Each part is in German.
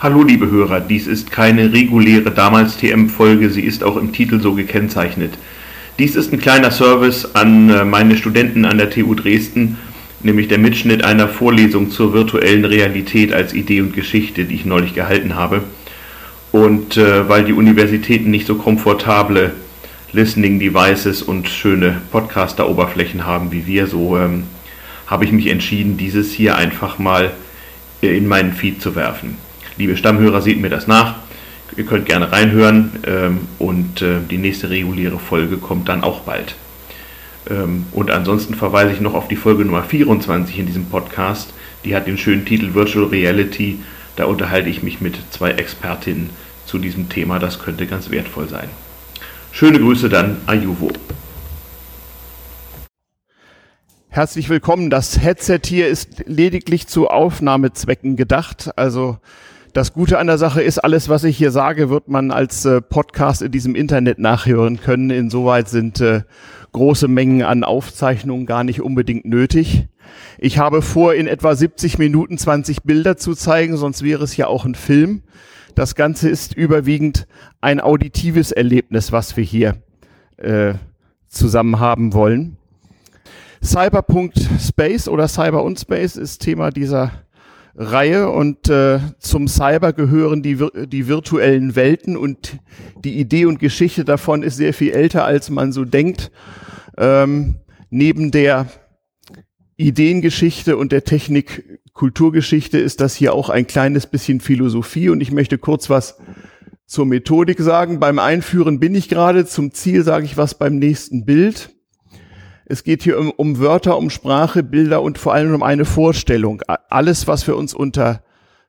Hallo liebe Hörer, dies ist keine reguläre damals TM-Folge, sie ist auch im Titel so gekennzeichnet. Dies ist ein kleiner Service an äh, meine Studenten an der TU Dresden, nämlich der Mitschnitt einer Vorlesung zur virtuellen Realität als Idee und Geschichte, die ich neulich gehalten habe. Und äh, weil die Universitäten nicht so komfortable Listening Devices und schöne Podcaster-Oberflächen haben wie wir, so ähm, habe ich mich entschieden, dieses hier einfach mal äh, in meinen Feed zu werfen. Liebe Stammhörer, seht mir das nach. Ihr könnt gerne reinhören ähm, und äh, die nächste reguläre Folge kommt dann auch bald. Ähm, und ansonsten verweise ich noch auf die Folge Nummer 24 in diesem Podcast. Die hat den schönen Titel Virtual Reality. Da unterhalte ich mich mit zwei Expertinnen zu diesem Thema. Das könnte ganz wertvoll sein. Schöne Grüße dann, Ayuvo. Herzlich willkommen. Das Headset hier ist lediglich zu Aufnahmezwecken gedacht. Also das Gute an der Sache ist, alles, was ich hier sage, wird man als äh, Podcast in diesem Internet nachhören können. Insoweit sind äh, große Mengen an Aufzeichnungen gar nicht unbedingt nötig. Ich habe vor, in etwa 70 Minuten 20 Bilder zu zeigen, sonst wäre es ja auch ein Film. Das Ganze ist überwiegend ein auditives Erlebnis, was wir hier äh, zusammen haben wollen. Cyber.space oder Cyber und Space ist Thema dieser Reihe und äh, zum Cyber gehören die, die virtuellen Welten und die Idee und Geschichte davon ist sehr viel älter, als man so denkt. Ähm, neben der Ideengeschichte und der Technik-Kulturgeschichte ist das hier auch ein kleines bisschen Philosophie und ich möchte kurz was zur Methodik sagen. Beim Einführen bin ich gerade, zum Ziel sage ich was beim nächsten Bild. Es geht hier um, um Wörter, um Sprache, Bilder und vor allem um eine Vorstellung. Alles, was wir uns unter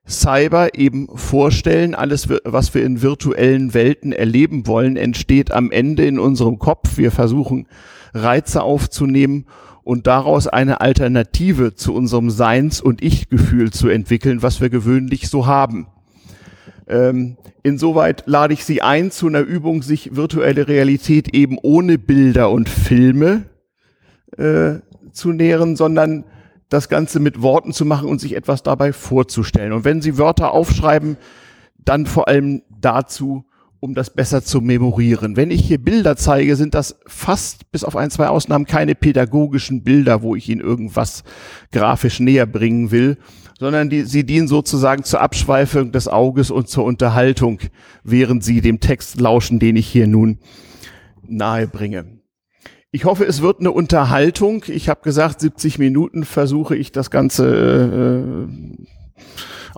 Cyber eben vorstellen, alles, was wir in virtuellen Welten erleben wollen, entsteht am Ende in unserem Kopf. Wir versuchen Reize aufzunehmen und daraus eine Alternative zu unserem Seins- und Ich-Gefühl zu entwickeln, was wir gewöhnlich so haben. Ähm, insoweit lade ich Sie ein zu einer Übung, sich virtuelle Realität eben ohne Bilder und Filme äh, zu nähren, sondern das Ganze mit Worten zu machen und sich etwas dabei vorzustellen. Und wenn Sie Wörter aufschreiben, dann vor allem dazu, um das besser zu memorieren. Wenn ich hier Bilder zeige, sind das fast bis auf ein, zwei Ausnahmen keine pädagogischen Bilder, wo ich Ihnen irgendwas grafisch näher bringen will, sondern die, sie dienen sozusagen zur Abschweifung des Auges und zur Unterhaltung, während Sie dem Text lauschen, den ich hier nun nahe bringe. Ich hoffe, es wird eine Unterhaltung. Ich habe gesagt, 70 Minuten versuche ich das Ganze äh,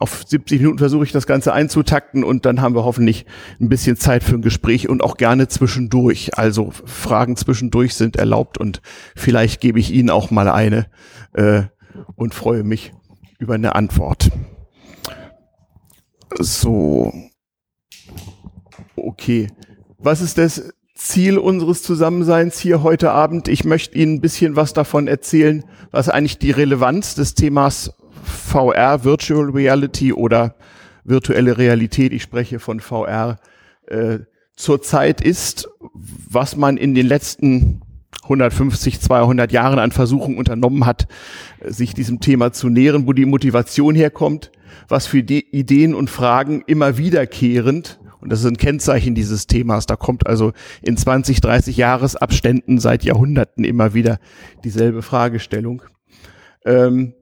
auf 70 Minuten versuche ich das Ganze einzutakten und dann haben wir hoffentlich ein bisschen Zeit für ein Gespräch und auch gerne zwischendurch. Also Fragen zwischendurch sind erlaubt und vielleicht gebe ich Ihnen auch mal eine äh, und freue mich über eine Antwort. So. Okay. Was ist das? Ziel unseres Zusammenseins hier heute Abend. Ich möchte Ihnen ein bisschen was davon erzählen, was eigentlich die Relevanz des Themas VR, Virtual Reality oder virtuelle Realität, ich spreche von VR, äh, zurzeit ist, was man in den letzten 150, 200 Jahren an Versuchen unternommen hat, sich diesem Thema zu nähern, wo die Motivation herkommt, was für die Ideen und Fragen immer wiederkehrend und das ist ein Kennzeichen dieses Themas. Da kommt also in 20, 30 Jahresabständen seit Jahrhunderten immer wieder dieselbe Fragestellung. Ähm,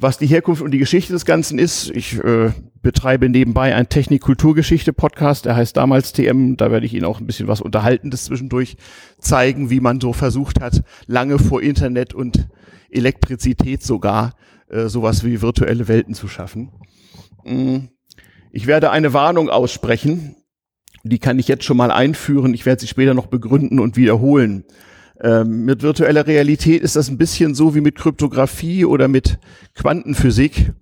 was die Herkunft und die Geschichte des Ganzen ist, ich äh, betreibe nebenbei ein Technik-Kulturgeschichte-Podcast, der heißt damals TM, da werde ich Ihnen auch ein bisschen was Unterhaltendes zwischendurch zeigen, wie man so versucht hat, lange vor Internet und Elektrizität sogar äh, sowas wie virtuelle Welten zu schaffen. Mm. Ich werde eine Warnung aussprechen. Die kann ich jetzt schon mal einführen. Ich werde sie später noch begründen und wiederholen. Ähm, mit virtueller Realität ist das ein bisschen so wie mit Kryptographie oder mit Quantenphysik.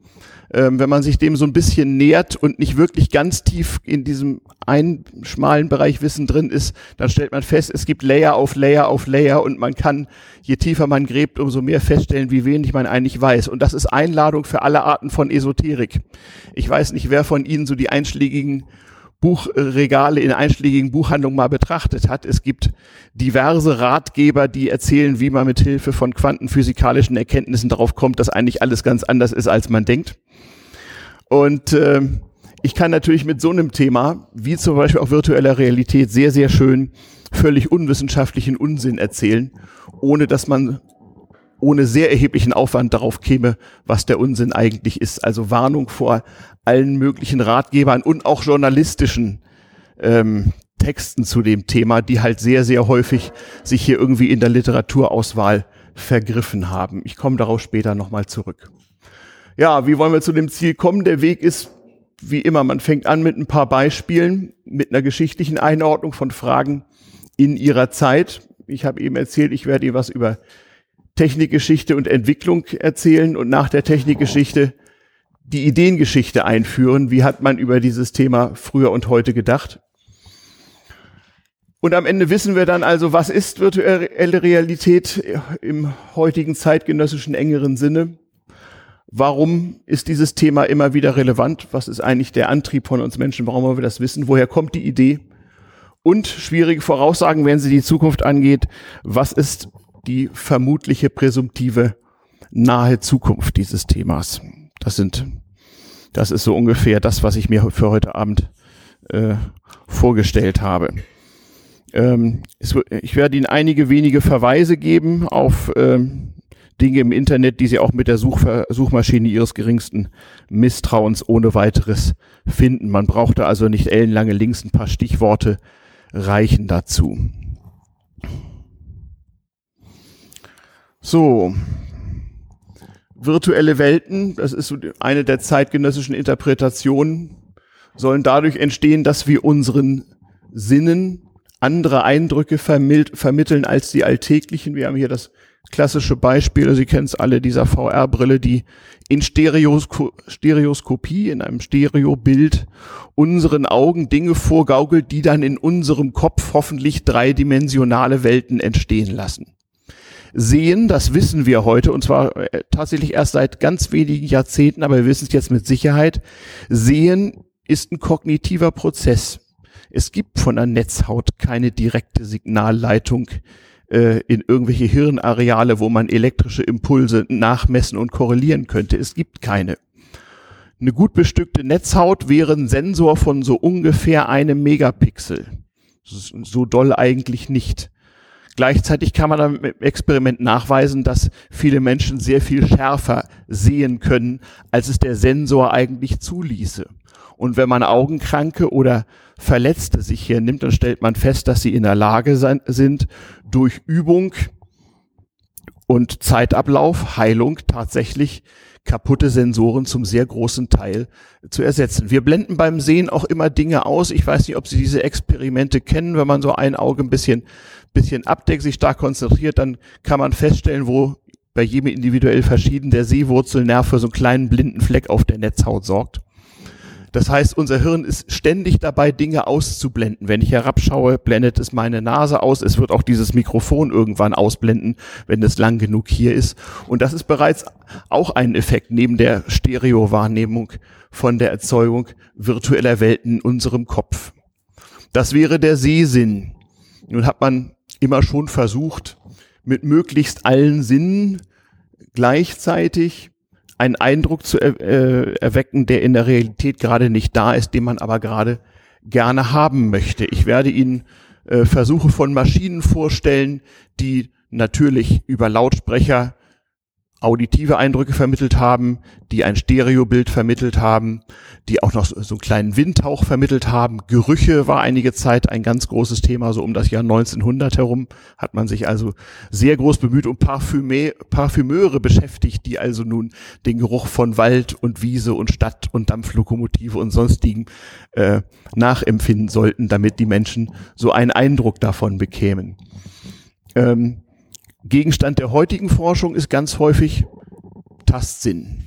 Ähm, wenn man sich dem so ein bisschen nähert und nicht wirklich ganz tief in diesem einen schmalen Bereich Wissen drin ist, dann stellt man fest, es gibt Layer auf Layer auf Layer und man kann, je tiefer man gräbt, umso mehr feststellen, wie wenig man eigentlich weiß. Und das ist Einladung für alle Arten von Esoterik. Ich weiß nicht, wer von Ihnen so die einschlägigen Buchregale in einschlägigen Buchhandlungen mal betrachtet hat. Es gibt diverse Ratgeber, die erzählen, wie man mit Hilfe von quantenphysikalischen Erkenntnissen darauf kommt, dass eigentlich alles ganz anders ist, als man denkt. Und äh, Ich kann natürlich mit so einem Thema, wie zum Beispiel auch virtueller Realität, sehr, sehr schön völlig unwissenschaftlichen Unsinn erzählen, ohne dass man ohne sehr erheblichen Aufwand darauf käme, was der Unsinn eigentlich ist. Also Warnung vor allen möglichen Ratgebern und auch journalistischen ähm, Texten zu dem Thema, die halt sehr, sehr häufig sich hier irgendwie in der Literaturauswahl vergriffen haben. Ich komme darauf später nochmal zurück. Ja, wie wollen wir zu dem Ziel kommen? Der Weg ist wie immer, man fängt an mit ein paar Beispielen, mit einer geschichtlichen Einordnung von Fragen in ihrer Zeit. Ich habe eben erzählt, ich werde Ihnen was über Technikgeschichte und Entwicklung erzählen und nach der Technikgeschichte die Ideengeschichte einführen. Wie hat man über dieses Thema früher und heute gedacht? Und am Ende wissen wir dann also, was ist virtuelle Realität im heutigen zeitgenössischen engeren Sinne? Warum ist dieses Thema immer wieder relevant? Was ist eigentlich der Antrieb von uns Menschen? Warum wollen wir das wissen? Woher kommt die Idee? Und schwierige Voraussagen, wenn sie die Zukunft angeht. Was ist die vermutliche präsumptive nahe Zukunft dieses Themas? Das sind, das ist so ungefähr das, was ich mir für heute Abend äh, vorgestellt habe. Ähm, es, ich werde Ihnen einige wenige Verweise geben auf ähm, Dinge im Internet, die Sie auch mit der Such Suchmaschine Ihres geringsten Misstrauens ohne weiteres finden. Man brauchte also nicht ellenlange Links, ein paar Stichworte reichen dazu. So, virtuelle Welten, das ist so eine der zeitgenössischen Interpretationen, sollen dadurch entstehen, dass wir unseren Sinnen andere Eindrücke vermitteln als die alltäglichen. Wir haben hier das klassische Beispiel, Sie kennen es alle, dieser VR-Brille, die in Stereosko Stereoskopie, in einem Stereobild unseren Augen Dinge vorgaukelt, die dann in unserem Kopf hoffentlich dreidimensionale Welten entstehen lassen. Sehen, das wissen wir heute, und zwar äh, tatsächlich erst seit ganz wenigen Jahrzehnten, aber wir wissen es jetzt mit Sicherheit. Sehen ist ein kognitiver Prozess. Es gibt von der Netzhaut keine direkte Signalleitung äh, in irgendwelche Hirnareale, wo man elektrische Impulse nachmessen und korrelieren könnte. Es gibt keine. Eine gut bestückte Netzhaut wäre ein Sensor von so ungefähr einem Megapixel. So doll eigentlich nicht. Gleichzeitig kann man im Experiment nachweisen, dass viele Menschen sehr viel schärfer sehen können, als es der Sensor eigentlich zuließe. Und wenn man Augenkranke oder Verletzte sich hier nimmt, dann stellt man fest, dass sie in der Lage sein, sind, durch Übung und Zeitablauf, Heilung tatsächlich kaputte Sensoren zum sehr großen Teil zu ersetzen. Wir blenden beim Sehen auch immer Dinge aus. Ich weiß nicht, ob Sie diese Experimente kennen. Wenn man so ein Auge ein bisschen, bisschen abdeckt, sich stark konzentriert, dann kann man feststellen, wo bei jedem individuell verschieden der Sehwurzelnerv für so einen kleinen blinden Fleck auf der Netzhaut sorgt. Das heißt, unser Hirn ist ständig dabei, Dinge auszublenden. Wenn ich herabschaue, blendet es meine Nase aus. Es wird auch dieses Mikrofon irgendwann ausblenden, wenn es lang genug hier ist. Und das ist bereits auch ein Effekt neben der Stereo-Wahrnehmung von der Erzeugung virtueller Welten in unserem Kopf. Das wäre der Sehsinn. Nun hat man immer schon versucht, mit möglichst allen Sinnen gleichzeitig einen Eindruck zu er, äh, erwecken, der in der Realität gerade nicht da ist, den man aber gerade gerne haben möchte. Ich werde Ihnen äh, Versuche von Maschinen vorstellen, die natürlich über Lautsprecher auditive Eindrücke vermittelt haben, die ein Stereobild vermittelt haben, die auch noch so, einen kleinen Windhauch vermittelt haben. Gerüche war einige Zeit ein ganz großes Thema, so um das Jahr 1900 herum hat man sich also sehr groß bemüht um Parfüme, Parfümeure beschäftigt, die also nun den Geruch von Wald und Wiese und Stadt und Dampflokomotive und sonstigen äh, nachempfinden sollten, damit die Menschen so einen Eindruck davon bekämen. Ähm, Gegenstand der heutigen Forschung ist ganz häufig Tastsinn.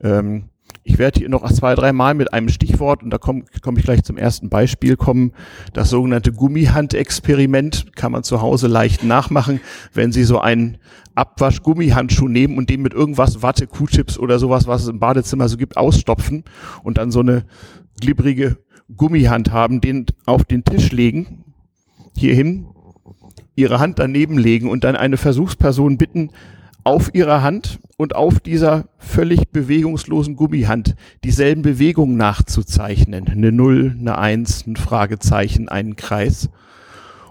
Ähm, ich werde hier noch zwei, drei Mal mit einem Stichwort, und da komme komm ich gleich zum ersten Beispiel kommen, das sogenannte Gummihandexperiment kann man zu Hause leicht nachmachen, wenn Sie so einen Abwasch-Gummihandschuh nehmen und den mit irgendwas Watte, Q-Chips oder sowas, was es im Badezimmer so gibt, ausstopfen und dann so eine glibbrige Gummihand haben, den auf den Tisch legen, hierhin, ihre Hand daneben legen und dann eine Versuchsperson bitten, auf ihrer Hand und auf dieser völlig bewegungslosen Gummihand dieselben Bewegungen nachzuzeichnen. Eine Null, eine Eins, ein Fragezeichen, einen Kreis.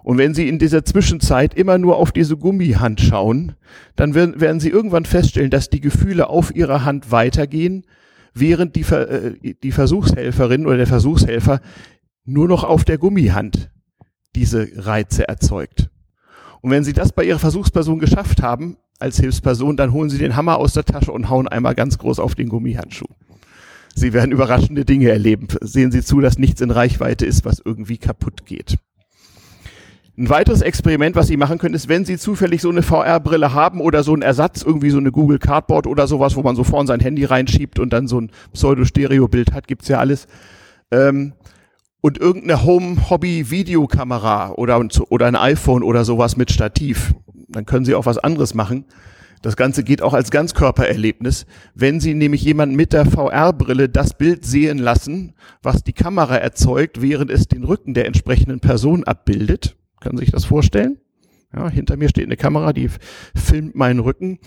Und wenn Sie in dieser Zwischenzeit immer nur auf diese Gummihand schauen, dann werden, Sie irgendwann feststellen, dass die Gefühle auf Ihrer Hand weitergehen, während die, äh, die Versuchshelferin oder der Versuchshelfer nur noch auf der Gummihand diese Reize erzeugt. Und wenn Sie das bei Ihrer Versuchsperson geschafft haben, als Hilfsperson, dann holen Sie den Hammer aus der Tasche und hauen einmal ganz groß auf den Gummihandschuh. Sie werden überraschende Dinge erleben. Sehen Sie zu, dass nichts in Reichweite ist, was irgendwie kaputt geht. Ein weiteres Experiment, was Sie machen können, ist, wenn Sie zufällig so eine VR-Brille haben oder so einen Ersatz, irgendwie so eine Google Cardboard oder sowas, wo man so vorn sein Handy reinschiebt und dann so ein Pseudo-Stereo-Bild hat, gibt's ja alles. Ähm, und irgendeine Home-Hobby-Videokamera oder, oder ein iPhone oder sowas mit Stativ. Dann können Sie auch was anderes machen. Das Ganze geht auch als Ganzkörpererlebnis. Wenn Sie nämlich jemanden mit der VR-Brille das Bild sehen lassen, was die Kamera erzeugt, während es den Rücken der entsprechenden Person abbildet, können Sie sich das vorstellen? Ja, hinter mir steht eine Kamera, die filmt meinen Rücken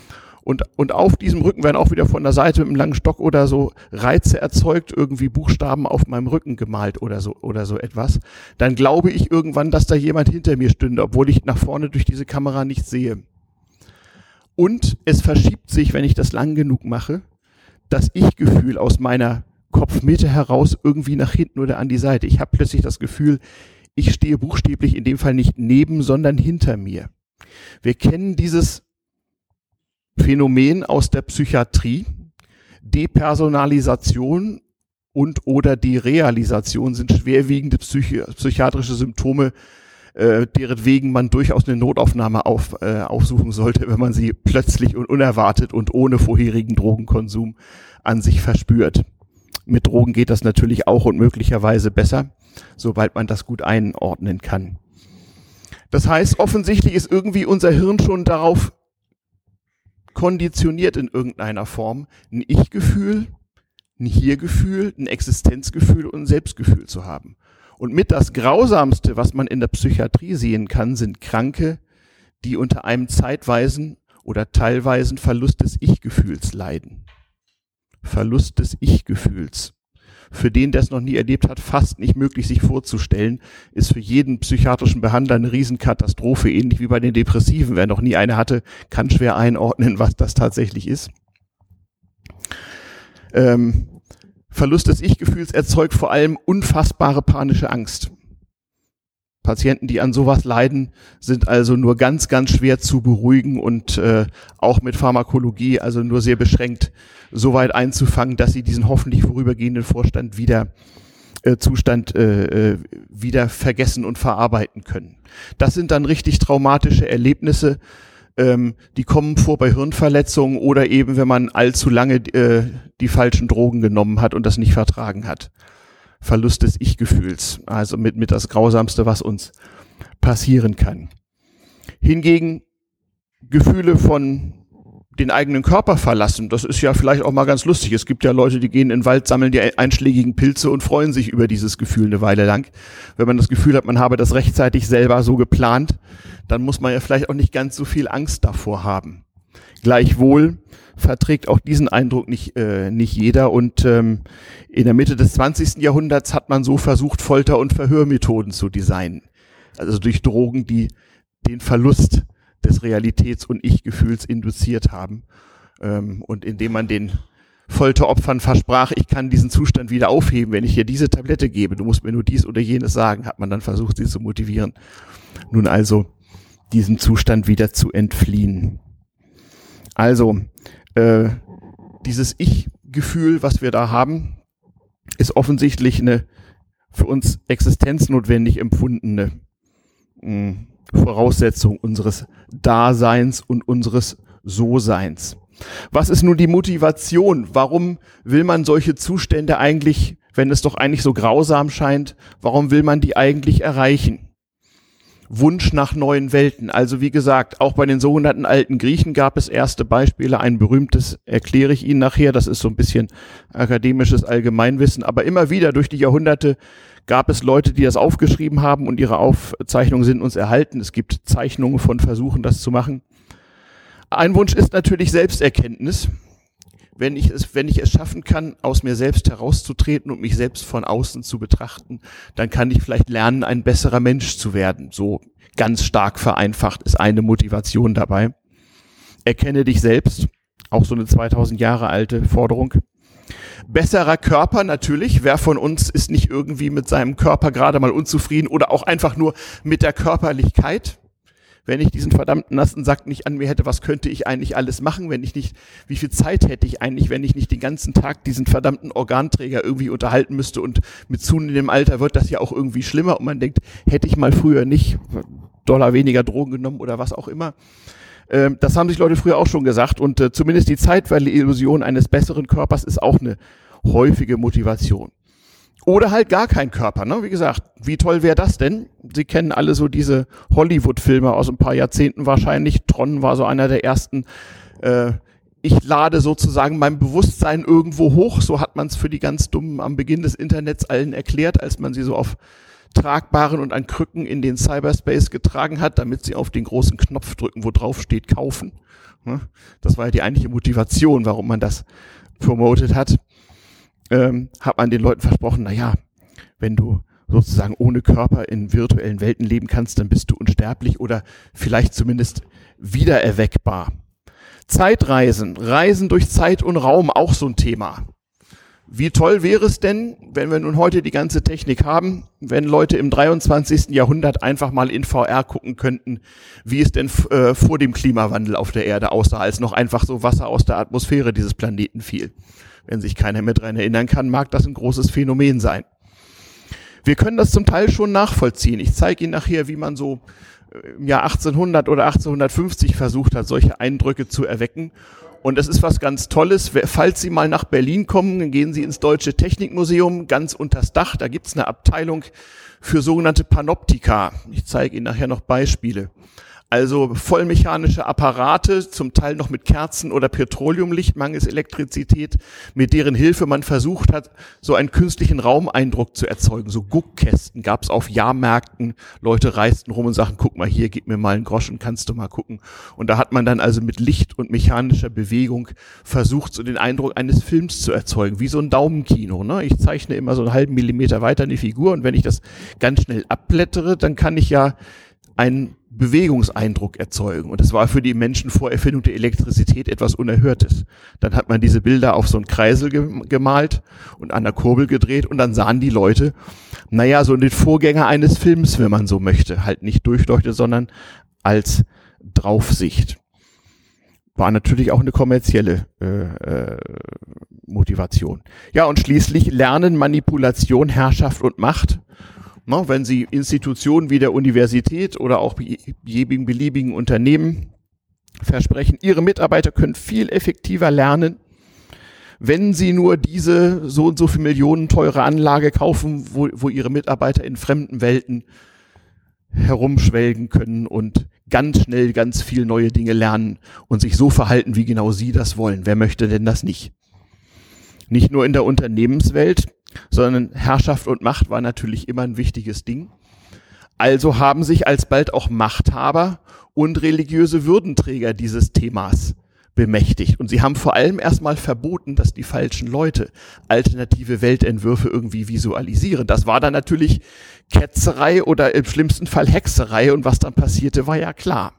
und, und auf diesem Rücken werden auch wieder von der Seite mit einem langen Stock oder so Reize erzeugt, irgendwie Buchstaben auf meinem Rücken gemalt oder so, oder so etwas. Dann glaube ich irgendwann, dass da jemand hinter mir stünde, obwohl ich nach vorne durch diese Kamera nicht sehe. Und es verschiebt sich, wenn ich das lang genug mache, das Ich-Gefühl aus meiner Kopfmitte heraus irgendwie nach hinten oder an die Seite. Ich habe plötzlich das Gefühl, ich stehe buchstäblich in dem Fall nicht neben, sondern hinter mir. Wir kennen dieses Phänomen aus der Psychiatrie. Depersonalisation und oder Derealisation sind schwerwiegende psychi psychiatrische Symptome, äh, deretwegen man durchaus eine Notaufnahme auf, äh, aufsuchen sollte, wenn man sie plötzlich und unerwartet und ohne vorherigen Drogenkonsum an sich verspürt. Mit Drogen geht das natürlich auch und möglicherweise besser, sobald man das gut einordnen kann. Das heißt, offensichtlich ist irgendwie unser Hirn schon darauf konditioniert in irgendeiner Form, ein Ich-Gefühl, ein Hier-Gefühl, ein Existenzgefühl und ein Selbstgefühl zu haben. Und mit das Grausamste, was man in der Psychiatrie sehen kann, sind Kranke, die unter einem zeitweisen oder teilweisen Verlust des Ich-Gefühls leiden. Verlust des Ich-Gefühls für den, der es noch nie erlebt hat, fast nicht möglich sich vorzustellen, ist für jeden psychiatrischen Behandler eine Riesenkatastrophe, ähnlich wie bei den Depressiven. Wer noch nie eine hatte, kann schwer einordnen, was das tatsächlich ist. Ähm, Verlust des Ich-Gefühls erzeugt vor allem unfassbare panische Angst. Patienten, die an sowas leiden, sind also nur ganz, ganz schwer zu beruhigen und äh, auch mit Pharmakologie, also nur sehr beschränkt, so weit einzufangen, dass sie diesen hoffentlich vorübergehenden Vorstand wieder äh, Zustand äh, äh, wieder vergessen und verarbeiten können. Das sind dann richtig traumatische Erlebnisse, ähm, die kommen vor bei Hirnverletzungen oder eben, wenn man allzu lange äh, die falschen Drogen genommen hat und das nicht vertragen hat. Verlust des Ich-Gefühls. Also mit, mit das Grausamste, was uns passieren kann. Hingegen Gefühle von den eigenen Körper verlassen, das ist ja vielleicht auch mal ganz lustig. Es gibt ja Leute, die gehen in den Wald, sammeln die einschlägigen Pilze und freuen sich über dieses Gefühl eine Weile lang. Wenn man das Gefühl hat, man habe das rechtzeitig selber so geplant, dann muss man ja vielleicht auch nicht ganz so viel Angst davor haben. Gleichwohl verträgt auch diesen Eindruck nicht, äh, nicht jeder. Und ähm, in der Mitte des 20. Jahrhunderts hat man so versucht, Folter- und Verhörmethoden zu designen. Also durch Drogen, die den Verlust des Realitäts- und Ich-Gefühls induziert haben. Ähm, und indem man den Folteropfern versprach, ich kann diesen Zustand wieder aufheben, wenn ich hier diese Tablette gebe. Du musst mir nur dies oder jenes sagen, hat man dann versucht, sie zu motivieren. Nun also diesem Zustand wieder zu entfliehen. Also, äh, dieses Ich-Gefühl, was wir da haben, ist offensichtlich eine für uns existenznotwendig empfundene hm, Voraussetzung unseres Daseins und unseres So-Seins. Was ist nun die Motivation? Warum will man solche Zustände eigentlich, wenn es doch eigentlich so grausam scheint, warum will man die eigentlich erreichen? Wunsch nach neuen Welten. Also wie gesagt, auch bei den sogenannten alten Griechen gab es erste Beispiele. Ein berühmtes erkläre ich Ihnen nachher. Das ist so ein bisschen akademisches Allgemeinwissen. Aber immer wieder durch die Jahrhunderte gab es Leute, die das aufgeschrieben haben und ihre Aufzeichnungen sind uns erhalten. Es gibt Zeichnungen von Versuchen, das zu machen. Ein Wunsch ist natürlich Selbsterkenntnis. Wenn ich es, wenn ich es schaffen kann, aus mir selbst herauszutreten und mich selbst von außen zu betrachten, dann kann ich vielleicht lernen, ein besserer Mensch zu werden. So ganz stark vereinfacht ist eine Motivation dabei. Erkenne dich selbst. Auch so eine 2000 Jahre alte Forderung. Besserer Körper natürlich. Wer von uns ist nicht irgendwie mit seinem Körper gerade mal unzufrieden oder auch einfach nur mit der Körperlichkeit? Wenn ich diesen verdammten nassen Sack nicht an mir hätte, was könnte ich eigentlich alles machen, wenn ich nicht, wie viel Zeit hätte ich eigentlich, wenn ich nicht den ganzen Tag diesen verdammten Organträger irgendwie unterhalten müsste und mit zunehmendem Alter wird das ja auch irgendwie schlimmer und man denkt, hätte ich mal früher nicht Dollar weniger Drogen genommen oder was auch immer. Ähm, das haben sich Leute früher auch schon gesagt und äh, zumindest die zeitweilige Illusion eines besseren Körpers ist auch eine häufige Motivation. Oder halt gar kein Körper. Ne? Wie gesagt, wie toll wäre das denn? Sie kennen alle so diese Hollywood-Filme aus ein paar Jahrzehnten wahrscheinlich. Tron war so einer der ersten. Äh, ich lade sozusagen mein Bewusstsein irgendwo hoch. So hat man es für die ganz Dummen am Beginn des Internets allen erklärt, als man sie so auf tragbaren und an Krücken in den Cyberspace getragen hat, damit sie auf den großen Knopf drücken, wo drauf steht kaufen. Ne? Das war ja die eigentliche Motivation, warum man das promotet hat ähm, hat man den Leuten versprochen, na ja, wenn du sozusagen ohne Körper in virtuellen Welten leben kannst, dann bist du unsterblich oder vielleicht zumindest wiedererweckbar. Zeitreisen, Reisen durch Zeit und Raum, auch so ein Thema. Wie toll wäre es denn, wenn wir nun heute die ganze Technik haben, wenn Leute im 23. Jahrhundert einfach mal in VR gucken könnten, wie es denn äh, vor dem Klimawandel auf der Erde aussah, als noch einfach so Wasser aus der Atmosphäre dieses Planeten fiel. Wenn sich keiner mehr dran erinnern kann, mag das ein großes Phänomen sein. Wir können das zum Teil schon nachvollziehen. Ich zeige Ihnen nachher, wie man so äh, im Jahr 1800 oder 1850 versucht hat, solche Eindrücke zu erwecken. Und es ist was ganz Tolles. Falls Sie mal nach Berlin kommen, gehen Sie ins Deutsche Technikmuseum, ganz unters Dach. Da gibt's eine Abteilung für sogenannte Panoptika. Ich zeige Ihnen nachher noch Beispiele. Also vollmechanische Apparate, zum Teil noch mit Kerzen oder Petroleumlicht, mangels Elektrizität, mit deren Hilfe man versucht hat, so einen künstlichen Raumeindruck zu erzeugen. So Guckkästen gab es auf Jahrmärkten. Leute reisten rum und sagten, guck mal hier, gib mir mal einen Groschen, kannst du mal gucken. Und da hat man dann also mit Licht und mechanischer Bewegung versucht, so den Eindruck eines Films zu erzeugen, wie so ein Daumenkino. Ne? Ich zeichne immer so einen halben Millimeter weiter eine Figur und wenn ich das ganz schnell abblättere, dann kann ich ja einen Bewegungseindruck erzeugen. Und das war für die Menschen vor Erfindung der Elektrizität etwas Unerhörtes. Dann hat man diese Bilder auf so einen Kreisel gemalt und an der Kurbel gedreht und dann sahen die Leute, naja, so den Vorgänger eines Films, wenn man so möchte. Halt nicht durchleuchtet, sondern als Draufsicht. War natürlich auch eine kommerzielle äh, äh, Motivation. Ja, und schließlich Lernen, Manipulation, Herrschaft und Macht Ne, wenn Sie Institutionen wie der Universität oder auch jedem beliebigen Unternehmen versprechen, Ihre Mitarbeiter können viel effektiver lernen, wenn Sie nur diese so und so viel Millionen teure Anlage kaufen, wo, wo Ihre Mitarbeiter in fremden Welten herumschwelgen können und ganz schnell ganz viel neue Dinge lernen und sich so verhalten, wie genau Sie das wollen. Wer möchte denn das nicht? Nicht nur in der Unternehmenswelt, sondern Herrschaft und Macht war natürlich immer ein wichtiges Ding. Also haben sich alsbald auch Machthaber und religiöse Würdenträger dieses Themas bemächtigt. Und sie haben vor allem erstmal verboten, dass die falschen Leute alternative Weltentwürfe irgendwie visualisieren. Das war dann natürlich Ketzerei oder im schlimmsten Fall Hexerei. Und was dann passierte, war ja klar.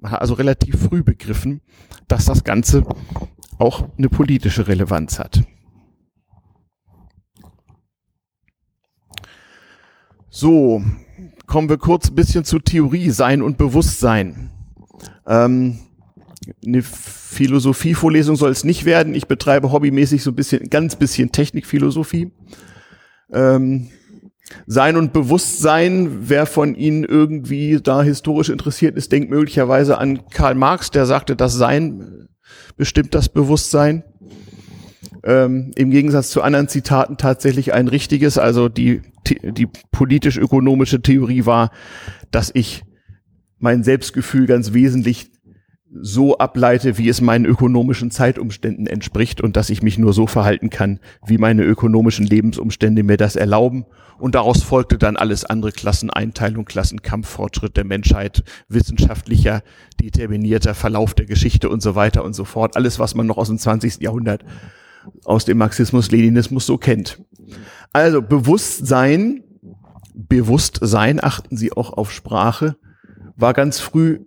Man hat also relativ früh begriffen, dass das Ganze auch eine politische Relevanz hat. So, kommen wir kurz ein bisschen zu Theorie, Sein und Bewusstsein. Ähm, eine Philosophievorlesung soll es nicht werden. Ich betreibe hobbymäßig so ein bisschen, ganz bisschen Technikphilosophie. Ähm, Sein und Bewusstsein, wer von Ihnen irgendwie da historisch interessiert ist, denkt möglicherweise an Karl Marx, der sagte, das Sein bestimmt das Bewusstsein ähm, im Gegensatz zu anderen Zitaten tatsächlich ein richtiges. Also die, die politisch-ökonomische Theorie war, dass ich mein Selbstgefühl ganz wesentlich so ableite, wie es meinen ökonomischen Zeitumständen entspricht und dass ich mich nur so verhalten kann, wie meine ökonomischen Lebensumstände mir das erlauben. Und daraus folgte dann alles andere Klasseneinteilung, Klassenkampf, Fortschritt der Menschheit, wissenschaftlicher, determinierter Verlauf der Geschichte und so weiter und so fort. Alles, was man noch aus dem 20. Jahrhundert aus dem Marxismus-Leninismus so kennt. Also Bewusstsein, Bewusstsein, achten Sie auch auf Sprache, war ganz früh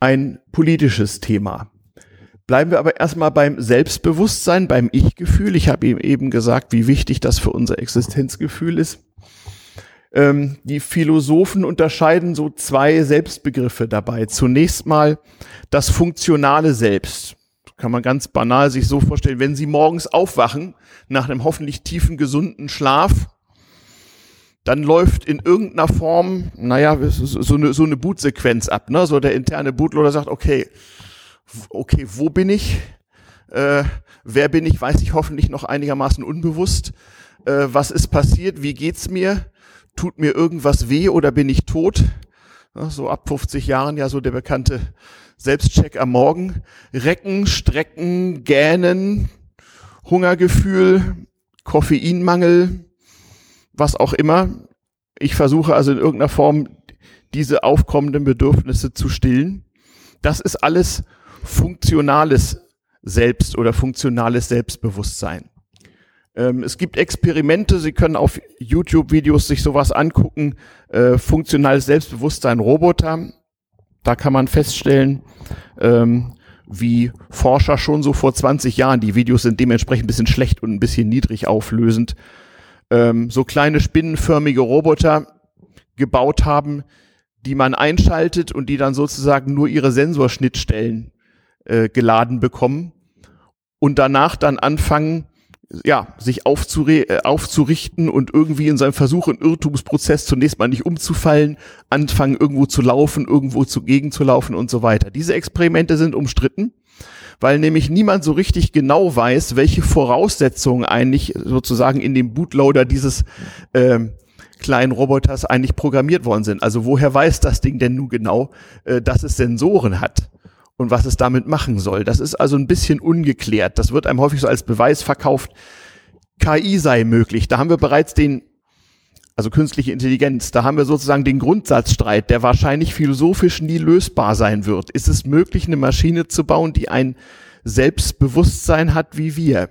ein politisches Thema. Bleiben wir aber erstmal beim Selbstbewusstsein, beim Ich-Gefühl. Ich habe ihm eben gesagt, wie wichtig das für unser Existenzgefühl ist. Ähm, die Philosophen unterscheiden so zwei Selbstbegriffe dabei. Zunächst mal das funktionale Selbst. Kann man ganz banal sich so vorstellen, wenn Sie morgens aufwachen, nach einem hoffentlich tiefen, gesunden Schlaf, dann läuft in irgendeiner Form, naja, so eine, so eine Bootsequenz ab. Ne? So der interne Bootloader sagt, okay, okay, wo bin ich? Äh, wer bin ich? Weiß ich hoffentlich noch einigermaßen unbewusst. Äh, was ist passiert? Wie geht's mir? Tut mir irgendwas weh oder bin ich tot? So ab 50 Jahren ja so der bekannte Selbstcheck am Morgen. Recken, Strecken, Gähnen, Hungergefühl, Koffeinmangel, was auch immer. Ich versuche also in irgendeiner Form diese aufkommenden Bedürfnisse zu stillen. Das ist alles funktionales Selbst oder funktionales Selbstbewusstsein. Ähm, es gibt Experimente, Sie können auf YouTube-Videos sich sowas angucken. Äh, funktionales Selbstbewusstsein Roboter. Da kann man feststellen, ähm, wie Forscher schon so vor 20 Jahren, die Videos sind dementsprechend ein bisschen schlecht und ein bisschen niedrig auflösend, ähm, so kleine spinnenförmige Roboter gebaut haben, die man einschaltet und die dann sozusagen nur ihre Sensorschnittstellen äh, geladen bekommen und danach dann anfangen, ja, sich aufzure äh, aufzurichten und irgendwie in seinem Versuch und Irrtumsprozess zunächst mal nicht umzufallen, anfangen irgendwo zu laufen, irgendwo zugegen zu laufen und so weiter. Diese Experimente sind umstritten weil nämlich niemand so richtig genau weiß, welche Voraussetzungen eigentlich sozusagen in dem Bootloader dieses ähm, kleinen Roboters eigentlich programmiert worden sind. Also woher weiß das Ding denn nun genau, äh, dass es Sensoren hat? Und was es damit machen soll. Das ist also ein bisschen ungeklärt. Das wird einem häufig so als Beweis verkauft, KI sei möglich. Da haben wir bereits den also künstliche Intelligenz, da haben wir sozusagen den Grundsatzstreit, der wahrscheinlich philosophisch nie lösbar sein wird. Ist es möglich, eine Maschine zu bauen, die ein Selbstbewusstsein hat wie wir?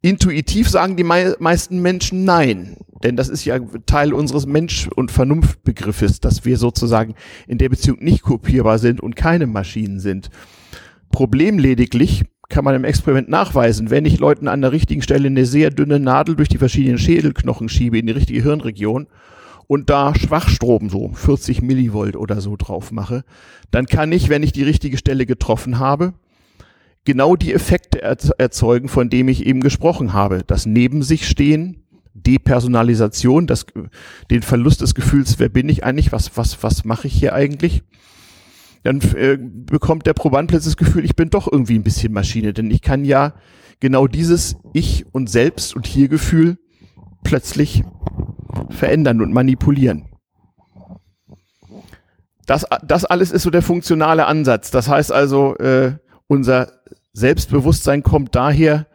Intuitiv sagen die meisten Menschen nein, denn das ist ja Teil unseres Mensch- und Vernunftbegriffes, dass wir sozusagen in der Beziehung nicht kopierbar sind und keine Maschinen sind. Problem lediglich, kann man im Experiment nachweisen, wenn ich Leuten an der richtigen Stelle eine sehr dünne Nadel durch die verschiedenen Schädelknochen schiebe in die richtige Hirnregion und da Schwachstrom, so 40 Millivolt oder so drauf mache, dann kann ich, wenn ich die richtige Stelle getroffen habe, genau die Effekte erzeugen, von dem ich eben gesprochen habe. Das Neben sich stehen, Depersonalisation, das, den Verlust des Gefühls, wer bin ich eigentlich, was, was, was mache ich hier eigentlich? dann äh, bekommt der Proband plötzlich das Gefühl, ich bin doch irgendwie ein bisschen Maschine, denn ich kann ja genau dieses Ich und Selbst und Hier-Gefühl plötzlich verändern und manipulieren. Das, das alles ist so der funktionale Ansatz. Das heißt also, äh, unser Selbstbewusstsein kommt daher,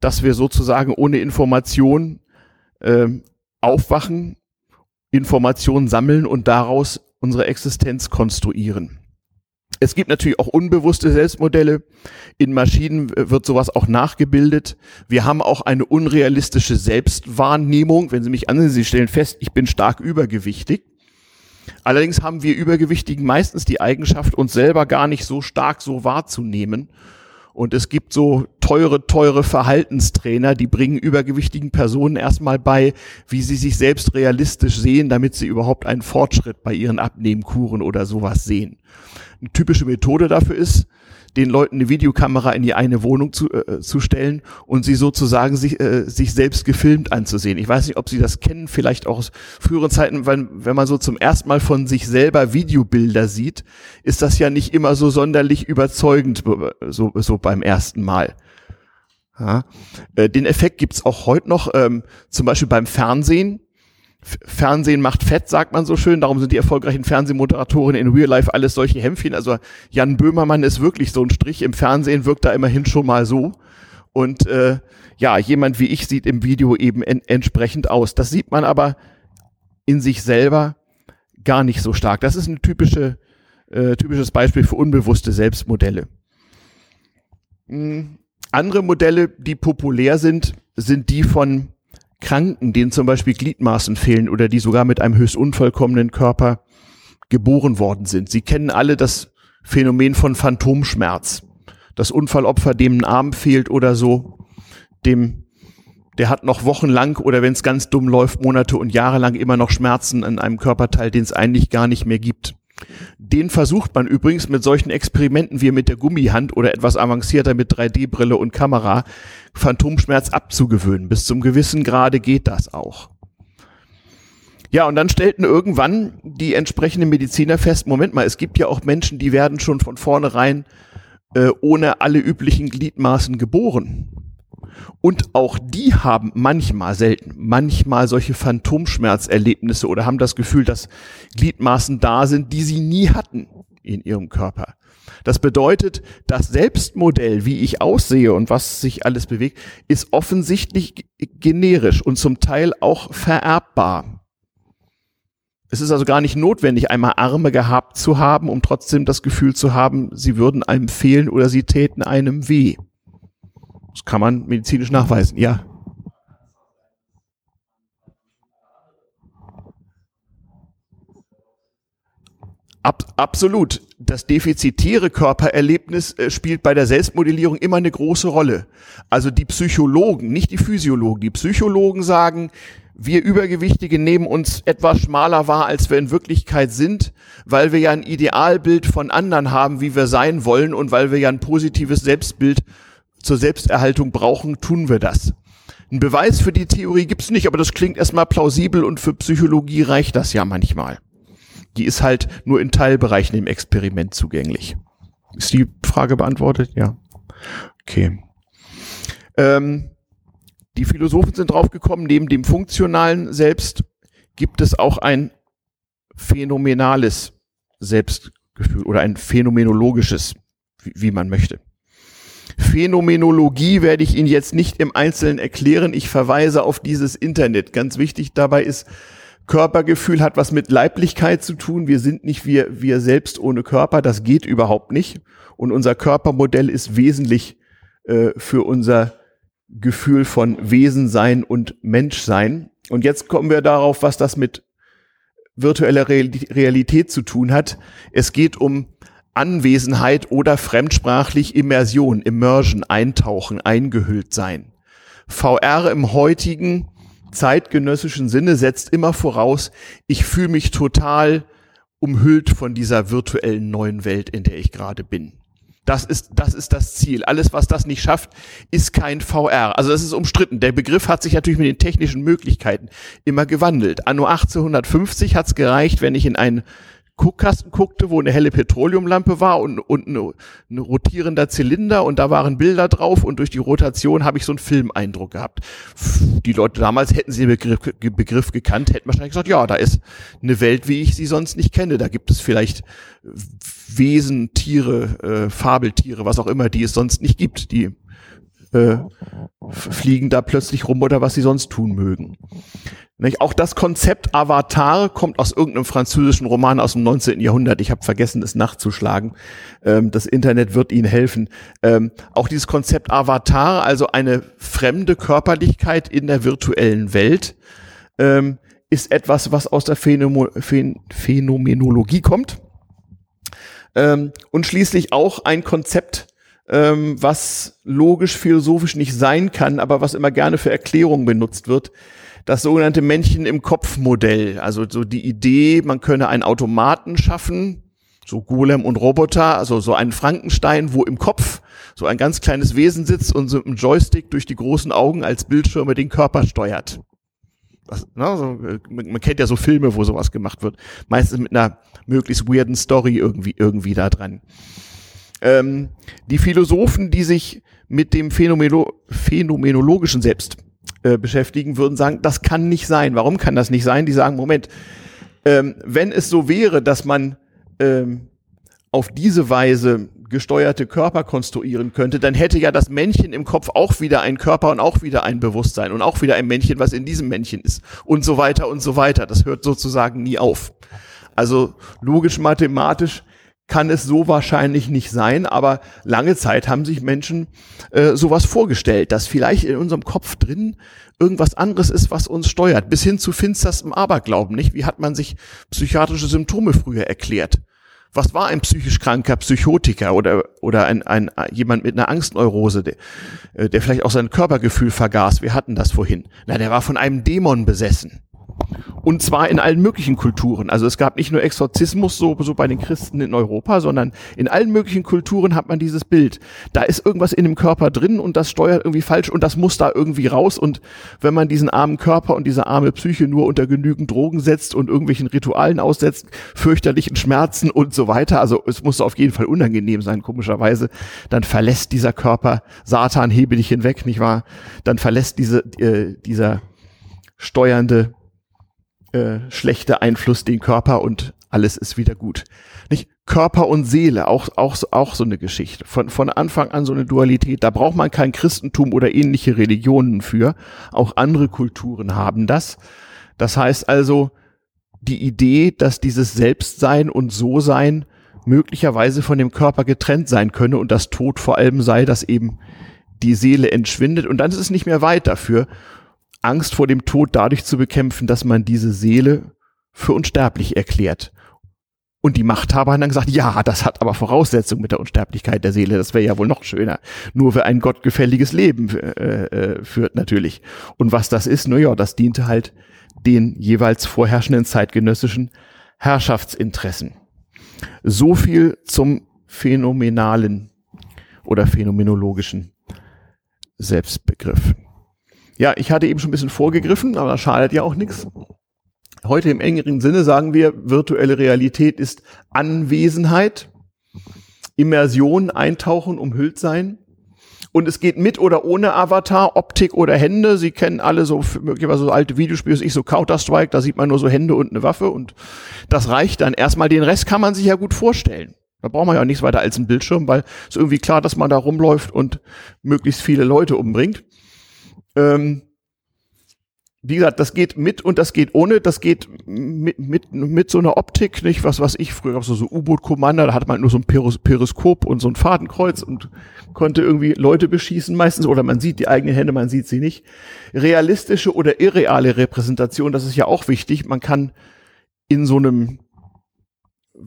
dass wir sozusagen ohne Information äh, aufwachen, Informationen sammeln und daraus unsere Existenz konstruieren. Es gibt natürlich auch unbewusste Selbstmodelle. In Maschinen wird sowas auch nachgebildet. Wir haben auch eine unrealistische Selbstwahrnehmung. Wenn Sie mich ansehen, Sie stellen fest, ich bin stark übergewichtig. Allerdings haben wir Übergewichtigen meistens die Eigenschaft, uns selber gar nicht so stark so wahrzunehmen und es gibt so teure, teure Verhaltenstrainer, die bringen übergewichtigen Personen erstmal bei, wie sie sich selbst realistisch sehen, damit sie überhaupt einen Fortschritt bei ihren Abnehmkuren oder sowas sehen. Eine typische Methode dafür ist, den Leuten eine Videokamera in die eine Wohnung zu, äh, zu stellen und sie sozusagen sich, äh, sich selbst gefilmt anzusehen. Ich weiß nicht, ob Sie das kennen, vielleicht auch aus früheren Zeiten, wenn, wenn man so zum ersten Mal von sich selber Videobilder sieht, ist das ja nicht immer so sonderlich überzeugend, so, so beim ersten Mal. Ja. Äh, den Effekt gibt's auch heute noch, ähm, zum Beispiel beim Fernsehen Fernsehen macht fett, sagt man so schön. Darum sind die erfolgreichen Fernsehmoderatoren in Real Life alles solche Hämpfchen. Also Jan Böhmermann ist wirklich so ein Strich. Im Fernsehen wirkt er immerhin schon mal so. Und äh, ja, jemand wie ich sieht im Video eben en entsprechend aus. Das sieht man aber in sich selber gar nicht so stark. Das ist ein typische, äh, typisches Beispiel für unbewusste Selbstmodelle. Mhm. Andere Modelle, die populär sind, sind die von Kranken, denen zum Beispiel Gliedmaßen fehlen oder die sogar mit einem höchst unvollkommenen Körper geboren worden sind. Sie kennen alle das Phänomen von Phantomschmerz. Das Unfallopfer, dem ein Arm fehlt oder so, dem, der hat noch wochenlang oder wenn es ganz dumm läuft, Monate und Jahre lang immer noch Schmerzen an einem Körperteil, den es eigentlich gar nicht mehr gibt. Den versucht man übrigens mit solchen Experimenten wie mit der Gummihand oder etwas avancierter mit 3D-Brille und Kamera Phantomschmerz abzugewöhnen. Bis zum gewissen Grade geht das auch. Ja, und dann stellten irgendwann die entsprechenden Mediziner fest, Moment mal, es gibt ja auch Menschen, die werden schon von vornherein äh, ohne alle üblichen Gliedmaßen geboren. Und auch die haben manchmal, selten, manchmal solche Phantomschmerzerlebnisse oder haben das Gefühl, dass Gliedmaßen da sind, die sie nie hatten in ihrem Körper. Das bedeutet, das Selbstmodell, wie ich aussehe und was sich alles bewegt, ist offensichtlich generisch und zum Teil auch vererbbar. Es ist also gar nicht notwendig, einmal Arme gehabt zu haben, um trotzdem das Gefühl zu haben, sie würden einem fehlen oder sie täten einem weh. Das kann man medizinisch nachweisen, ja. Ab, absolut. Das defizitäre Körpererlebnis äh, spielt bei der Selbstmodellierung immer eine große Rolle. Also die Psychologen, nicht die Physiologen. Die Psychologen sagen, wir Übergewichtige nehmen uns etwas schmaler wahr, als wir in Wirklichkeit sind, weil wir ja ein Idealbild von anderen haben, wie wir sein wollen und weil wir ja ein positives Selbstbild zur Selbsterhaltung brauchen, tun wir das. Ein Beweis für die Theorie gibt's nicht, aber das klingt erstmal plausibel und für Psychologie reicht das ja manchmal. Die ist halt nur in Teilbereichen im Experiment zugänglich. Ist die Frage beantwortet? Ja. Okay. Ähm, die Philosophen sind draufgekommen, neben dem funktionalen Selbst gibt es auch ein phänomenales Selbstgefühl oder ein phänomenologisches, wie, wie man möchte. Phänomenologie werde ich Ihnen jetzt nicht im Einzelnen erklären. Ich verweise auf dieses Internet. Ganz wichtig dabei ist, Körpergefühl hat was mit Leiblichkeit zu tun. Wir sind nicht wir, wir selbst ohne Körper. Das geht überhaupt nicht. Und unser Körpermodell ist wesentlich äh, für unser Gefühl von Wesensein und Menschsein. Und jetzt kommen wir darauf, was das mit virtueller Realität zu tun hat. Es geht um Anwesenheit oder fremdsprachlich Immersion, Immersion, Eintauchen, eingehüllt sein. VR im heutigen zeitgenössischen Sinne setzt immer voraus, ich fühle mich total umhüllt von dieser virtuellen neuen Welt, in der ich gerade bin. Das ist, das ist das Ziel. Alles, was das nicht schafft, ist kein VR. Also das ist umstritten. Der Begriff hat sich natürlich mit den technischen Möglichkeiten immer gewandelt. Anno 1850 hat es gereicht, wenn ich in ein Guckkasten guckte, wo eine helle Petroleumlampe war und, und ein, ein rotierender Zylinder und da waren Bilder drauf und durch die Rotation habe ich so einen Filmeindruck gehabt. Die Leute damals hätten sie den Begriff, Begriff gekannt, hätten wahrscheinlich gesagt, ja, da ist eine Welt, wie ich sie sonst nicht kenne. Da gibt es vielleicht Wesen, Tiere, äh, Fabeltiere, was auch immer, die es sonst nicht gibt. Die äh, fliegen da plötzlich rum oder was sie sonst tun mögen. Nicht? Auch das Konzept Avatar kommt aus irgendeinem französischen Roman aus dem 19. Jahrhundert. Ich habe vergessen, es nachzuschlagen. Ähm, das Internet wird Ihnen helfen. Ähm, auch dieses Konzept Avatar, also eine fremde Körperlichkeit in der virtuellen Welt, ähm, ist etwas, was aus der Phänomo Phän Phänomenologie kommt. Ähm, und schließlich auch ein Konzept, ähm, was logisch philosophisch nicht sein kann, aber was immer gerne für Erklärungen benutzt wird das sogenannte Männchen im Kopf Modell. Also so die Idee, man könne einen Automaten schaffen, so Golem und Roboter, also so einen Frankenstein, wo im Kopf so ein ganz kleines Wesen sitzt und so ein Joystick durch die großen Augen als Bildschirme den Körper steuert. Das, ne, so, man kennt ja so Filme, wo sowas gemacht wird. Meistens mit einer möglichst weirden Story irgendwie, irgendwie da dran. Ähm, die Philosophen, die sich mit dem Phänomeno phänomenologischen Selbst äh, beschäftigen, würden sagen, das kann nicht sein. Warum kann das nicht sein? Die sagen, Moment, ähm, wenn es so wäre, dass man ähm, auf diese Weise gesteuerte Körper konstruieren könnte, dann hätte ja das Männchen im Kopf auch wieder einen Körper und auch wieder ein Bewusstsein und auch wieder ein Männchen, was in diesem Männchen ist und so weiter und so weiter. Das hört sozusagen nie auf. Also logisch mathematisch kann es so wahrscheinlich nicht sein, aber lange Zeit haben sich Menschen äh, sowas vorgestellt, dass vielleicht in unserem Kopf drin irgendwas anderes ist, was uns steuert, bis hin zu finsterstem Aberglauben, nicht? Wie hat man sich psychiatrische Symptome früher erklärt? Was war ein psychisch kranker Psychotiker oder, oder ein, ein, jemand mit einer Angstneurose, der, äh, der vielleicht auch sein Körpergefühl vergaß? Wir hatten das vorhin. Na, der war von einem Dämon besessen. Und zwar in allen möglichen Kulturen. Also es gab nicht nur Exorzismus so, so bei den Christen in Europa, sondern in allen möglichen Kulturen hat man dieses Bild. Da ist irgendwas in dem Körper drin und das steuert irgendwie falsch und das muss da irgendwie raus. Und wenn man diesen armen Körper und diese arme Psyche nur unter genügend Drogen setzt und irgendwelchen Ritualen aussetzt, fürchterlichen Schmerzen und so weiter, also es muss auf jeden Fall unangenehm sein, komischerweise, dann verlässt dieser Körper, Satan hebe dich hinweg, nicht wahr? Dann verlässt diese, äh, dieser steuernde äh, schlechte Einfluss den Körper und alles ist wieder gut. Nicht? Körper und Seele, auch, auch, auch so eine Geschichte. Von, von Anfang an so eine Dualität. Da braucht man kein Christentum oder ähnliche Religionen für. Auch andere Kulturen haben das. Das heißt also, die Idee, dass dieses Selbstsein und So-Sein möglicherweise von dem Körper getrennt sein könne und das Tod vor allem sei, dass eben die Seele entschwindet und dann ist es nicht mehr weit dafür. Angst vor dem Tod dadurch zu bekämpfen, dass man diese Seele für unsterblich erklärt. Und die Machthaber haben dann gesagt, ja, das hat aber Voraussetzungen mit der Unsterblichkeit der Seele. Das wäre ja wohl noch schöner. Nur wer ein gottgefälliges Leben äh, äh, führt natürlich. Und was das ist, naja, das diente halt den jeweils vorherrschenden zeitgenössischen Herrschaftsinteressen. So viel zum phänomenalen oder phänomenologischen Selbstbegriff. Ja, ich hatte eben schon ein bisschen vorgegriffen, aber das schadet ja auch nichts. Heute im engeren Sinne sagen wir, virtuelle Realität ist Anwesenheit, Immersion, Eintauchen, umhüllt sein. Und es geht mit oder ohne Avatar, Optik oder Hände. Sie kennen alle so möglicherweise so alte Videospiele, ich so Counter-Strike, da sieht man nur so Hände und eine Waffe und das reicht dann erstmal. Den Rest kann man sich ja gut vorstellen. Da braucht man ja nichts weiter als einen Bildschirm, weil es irgendwie klar, dass man da rumläuft und möglichst viele Leute umbringt. Ähm, wie gesagt, das geht mit und das geht ohne, das geht mit, mit, mit so einer Optik, nicht was, was ich früher gab so, so U-Boot-Commander, da hatte man nur so ein Peris Periskop und so ein Fadenkreuz und konnte irgendwie Leute beschießen meistens oder man sieht die eigenen Hände, man sieht sie nicht. Realistische oder irreale Repräsentation, das ist ja auch wichtig. Man kann in so einem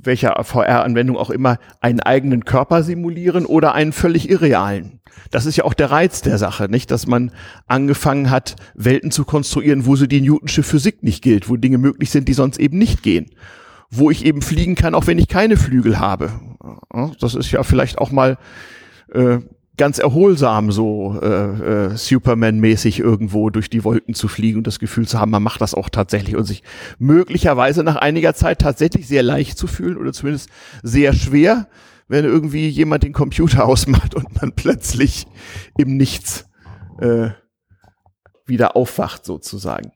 welcher VR-Anwendung auch immer, einen eigenen Körper simulieren oder einen völlig irrealen. Das ist ja auch der Reiz der Sache, nicht? Dass man angefangen hat, Welten zu konstruieren, wo so die Newtonsche Physik nicht gilt, wo Dinge möglich sind, die sonst eben nicht gehen. Wo ich eben fliegen kann, auch wenn ich keine Flügel habe. Das ist ja vielleicht auch mal äh, ganz erholsam, so äh, äh, Superman-mäßig irgendwo durch die Wolken zu fliegen und das Gefühl zu haben, man macht das auch tatsächlich und sich möglicherweise nach einiger Zeit tatsächlich sehr leicht zu fühlen oder zumindest sehr schwer, wenn irgendwie jemand den Computer ausmacht und man plötzlich im Nichts äh, wieder aufwacht sozusagen.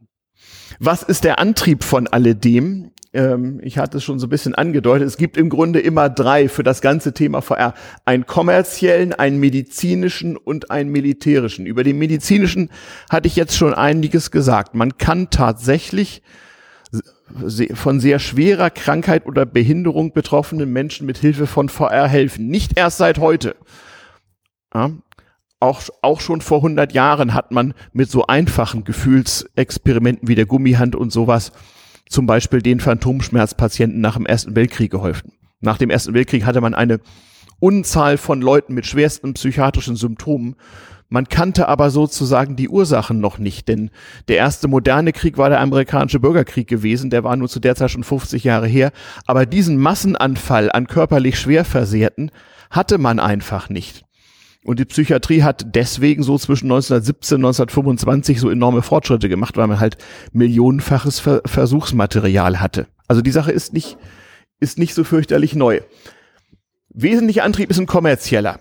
Was ist der Antrieb von alledem? Ähm, ich hatte es schon so ein bisschen angedeutet, es gibt im Grunde immer drei für das ganze Thema VR. Einen kommerziellen, einen medizinischen und einen militärischen. Über den medizinischen hatte ich jetzt schon einiges gesagt. Man kann tatsächlich von sehr schwerer Krankheit oder Behinderung betroffenen Menschen mit Hilfe von VR helfen. Nicht erst seit heute. Ja, auch, auch schon vor 100 Jahren hat man mit so einfachen Gefühlsexperimenten wie der Gummihand und sowas zum Beispiel den Phantomschmerzpatienten nach dem Ersten Weltkrieg geholfen. Nach dem Ersten Weltkrieg hatte man eine Unzahl von Leuten mit schwersten psychiatrischen Symptomen. Man kannte aber sozusagen die Ursachen noch nicht, denn der erste moderne Krieg war der amerikanische Bürgerkrieg gewesen, der war nur zu der Zeit schon 50 Jahre her, aber diesen Massenanfall an körperlich Schwerversehrten hatte man einfach nicht. Und die Psychiatrie hat deswegen so zwischen 1917 und 1925 so enorme Fortschritte gemacht, weil man halt millionenfaches Ver Versuchsmaterial hatte. Also die Sache ist nicht, ist nicht so fürchterlich neu. Wesentlicher Antrieb ist ein kommerzieller.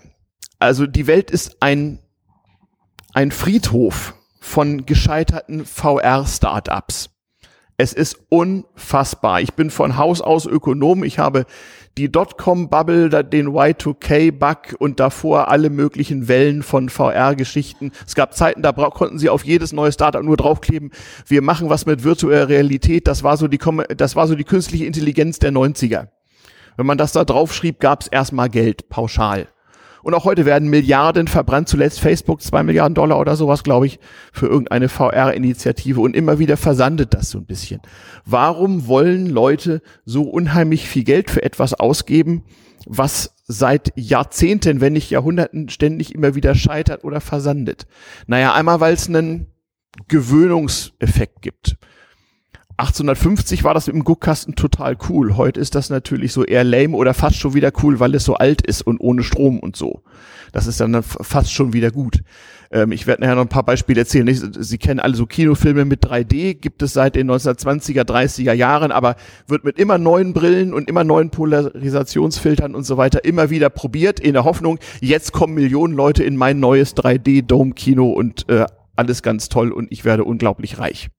Also die Welt ist ein, ein Friedhof von gescheiterten VR-Startups. Es ist unfassbar. Ich bin von Haus aus Ökonom. Ich habe die Dotcom-Bubble, den Y2K-Bug und davor alle möglichen Wellen von VR-Geschichten. Es gab Zeiten, da konnten sie auf jedes neue Startup nur draufkleben, wir machen was mit virtueller Realität. Das war so die, das war so die künstliche Intelligenz der 90er. Wenn man das da draufschrieb, gab es erstmal Geld, pauschal. Und auch heute werden Milliarden verbrannt, zuletzt Facebook zwei Milliarden Dollar oder sowas, glaube ich, für irgendeine VR-Initiative. Und immer wieder versandet das so ein bisschen. Warum wollen Leute so unheimlich viel Geld für etwas ausgeben, was seit Jahrzehnten, wenn nicht Jahrhunderten ständig immer wieder scheitert oder versandet? Naja, einmal, weil es einen Gewöhnungseffekt gibt. 1850 war das mit dem Guckkasten total cool. Heute ist das natürlich so eher lame oder fast schon wieder cool, weil es so alt ist und ohne Strom und so. Das ist dann fast schon wieder gut. Ähm, ich werde nachher noch ein paar Beispiele erzählen. Sie kennen alle so Kinofilme mit 3D, gibt es seit den 1920er, 30er Jahren, aber wird mit immer neuen Brillen und immer neuen Polarisationsfiltern und so weiter immer wieder probiert, in der Hoffnung, jetzt kommen Millionen Leute in mein neues 3D-Dome-Kino und äh, alles ganz toll und ich werde unglaublich reich.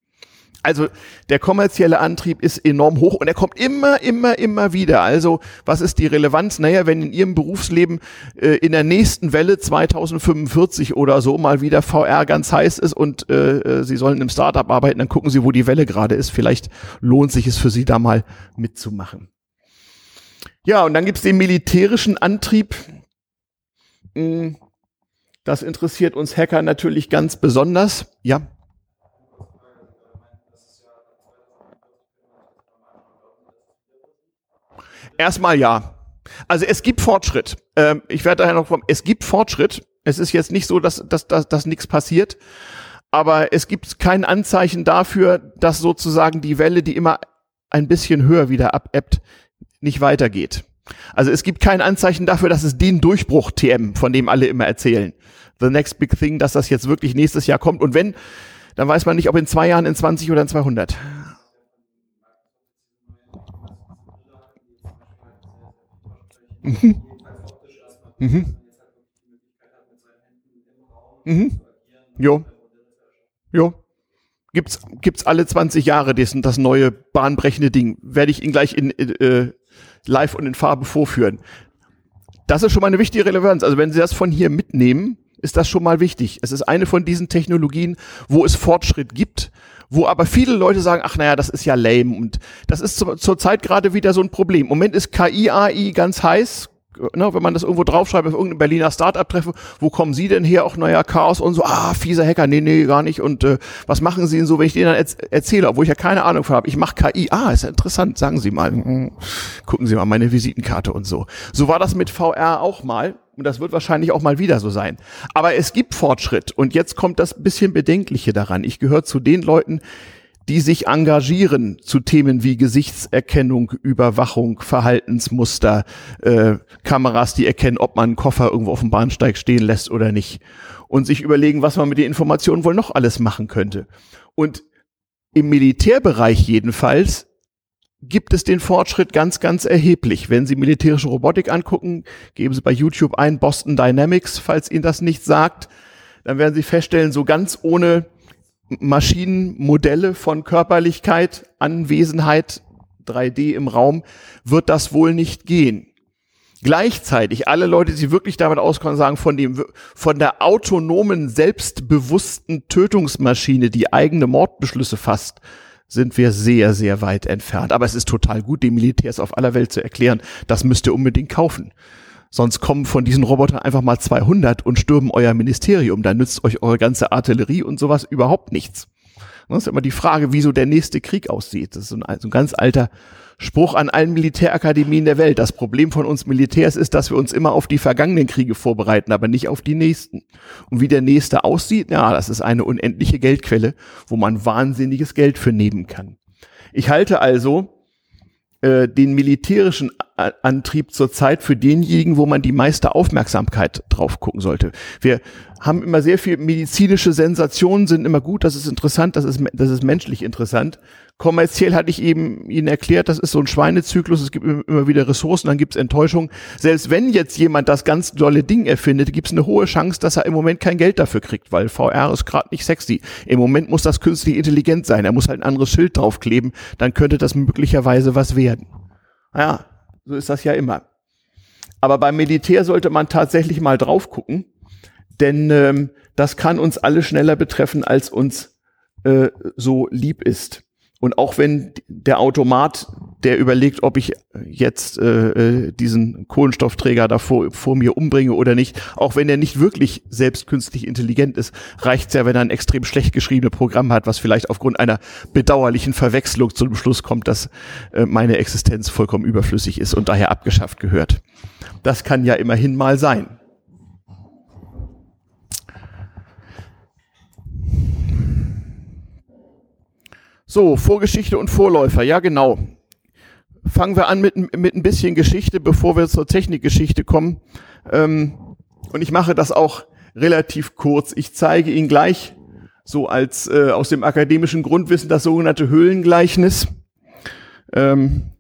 Also der kommerzielle Antrieb ist enorm hoch und er kommt immer, immer, immer wieder. Also was ist die Relevanz? Naja, wenn in Ihrem Berufsleben äh, in der nächsten Welle 2045 oder so mal wieder VR ganz heiß ist und äh, äh, Sie sollen im Startup arbeiten, dann gucken Sie, wo die Welle gerade ist. Vielleicht lohnt sich es für Sie da mal mitzumachen. Ja, und dann gibt's den militärischen Antrieb. Hm, das interessiert uns Hacker natürlich ganz besonders. Ja. Erstmal ja. Also es gibt Fortschritt. Ähm, ich werde daher noch kommen. Es gibt Fortschritt. Es ist jetzt nicht so, dass, dass, dass, dass nichts passiert. Aber es gibt kein Anzeichen dafür, dass sozusagen die Welle, die immer ein bisschen höher wieder abebbt, nicht weitergeht. Also es gibt kein Anzeichen dafür, dass es den Durchbruch TM, von dem alle immer erzählen, the next big thing, dass das jetzt wirklich nächstes Jahr kommt. Und wenn, dann weiß man nicht, ob in zwei Jahren, in 20 oder in 200. Mhm. Mhm. Mhm. Jo. Jo. Gibt's, gibt's alle 20 Jahre dessen, das neue bahnbrechende Ding. Werde ich Ihnen gleich in, äh, live und in Farbe vorführen. Das ist schon mal eine wichtige Relevanz. Also wenn Sie das von hier mitnehmen, ist das schon mal wichtig. Es ist eine von diesen Technologien, wo es Fortschritt gibt, wo aber viele Leute sagen, ach naja, das ist ja lame und das ist zur Zeit gerade wieder so ein Problem. Im Moment ist KI, AI ganz heiß, ne, wenn man das irgendwo draufschreibt auf irgendeinem Berliner Start-up-Treffen, wo kommen Sie denn her? Auch neuer Chaos und so, ah, fieser Hacker, nee, nee, gar nicht. Und äh, was machen Sie denn so, wenn ich denen dann erz erzähle, obwohl ich ja keine Ahnung von habe. Ich mache KI, ah, ist ja interessant, sagen Sie mal. Hm, gucken Sie mal meine Visitenkarte und so. So war das mit VR auch mal. Und das wird wahrscheinlich auch mal wieder so sein. Aber es gibt Fortschritt. Und jetzt kommt das bisschen Bedenkliche daran. Ich gehöre zu den Leuten, die sich engagieren zu Themen wie Gesichtserkennung, Überwachung, Verhaltensmuster, äh, Kameras, die erkennen, ob man einen Koffer irgendwo auf dem Bahnsteig stehen lässt oder nicht. Und sich überlegen, was man mit den Informationen wohl noch alles machen könnte. Und im Militärbereich jedenfalls gibt es den Fortschritt ganz, ganz erheblich. Wenn Sie militärische Robotik angucken, geben Sie bei YouTube ein Boston Dynamics, falls Ihnen das nicht sagt, dann werden Sie feststellen, so ganz ohne Maschinenmodelle von Körperlichkeit, Anwesenheit, 3D im Raum, wird das wohl nicht gehen. Gleichzeitig, alle Leute, die wirklich damit auskommen, sagen, von dem, von der autonomen, selbstbewussten Tötungsmaschine, die eigene Mordbeschlüsse fasst, sind wir sehr, sehr weit entfernt. Aber es ist total gut, den Militärs auf aller Welt zu erklären, das müsst ihr unbedingt kaufen. Sonst kommen von diesen Robotern einfach mal 200 und stürmen euer Ministerium. Da nützt euch eure ganze Artillerie und sowas überhaupt nichts. Das ist immer die Frage, wieso der nächste Krieg aussieht. Das ist ein, so ein ganz alter Spruch an allen Militärakademien der Welt. Das Problem von uns Militärs ist, dass wir uns immer auf die vergangenen Kriege vorbereiten, aber nicht auf die nächsten. Und wie der nächste aussieht, ja, das ist eine unendliche Geldquelle, wo man wahnsinniges Geld für nehmen kann. Ich halte also äh, den militärischen Antrieb zurzeit für denjenigen, wo man die meiste Aufmerksamkeit drauf gucken sollte. Wir haben immer sehr viel medizinische Sensationen, sind immer gut, das ist interessant, das ist, das ist menschlich interessant. Kommerziell hatte ich eben Ihnen erklärt, das ist so ein Schweinezyklus, es gibt immer wieder Ressourcen, dann gibt es Enttäuschung. Selbst wenn jetzt jemand das ganz dolle Ding erfindet, gibt es eine hohe Chance, dass er im Moment kein Geld dafür kriegt, weil VR ist gerade nicht sexy. Im Moment muss das künstlich intelligent sein, er muss halt ein anderes Schild draufkleben, dann könnte das möglicherweise was werden. Ja, so ist das ja immer. Aber beim Militär sollte man tatsächlich mal drauf gucken denn ähm, das kann uns alle schneller betreffen, als uns äh, so lieb ist. Und auch wenn der Automat, der überlegt, ob ich jetzt äh, äh, diesen Kohlenstoffträger da vor, vor mir umbringe oder nicht, auch wenn er nicht wirklich selbst künstlich intelligent ist, reicht's ja, wenn er ein extrem schlecht geschriebenes Programm hat, was vielleicht aufgrund einer bedauerlichen Verwechslung zum Schluss kommt, dass äh, meine Existenz vollkommen überflüssig ist und daher abgeschafft gehört. Das kann ja immerhin mal sein. So, Vorgeschichte und Vorläufer, ja genau. Fangen wir an mit, mit ein bisschen Geschichte, bevor wir zur Technikgeschichte kommen. Ähm, und ich mache das auch relativ kurz. Ich zeige Ihnen gleich so als äh, aus dem akademischen Grundwissen das sogenannte Höhlengleichnis. Ähm,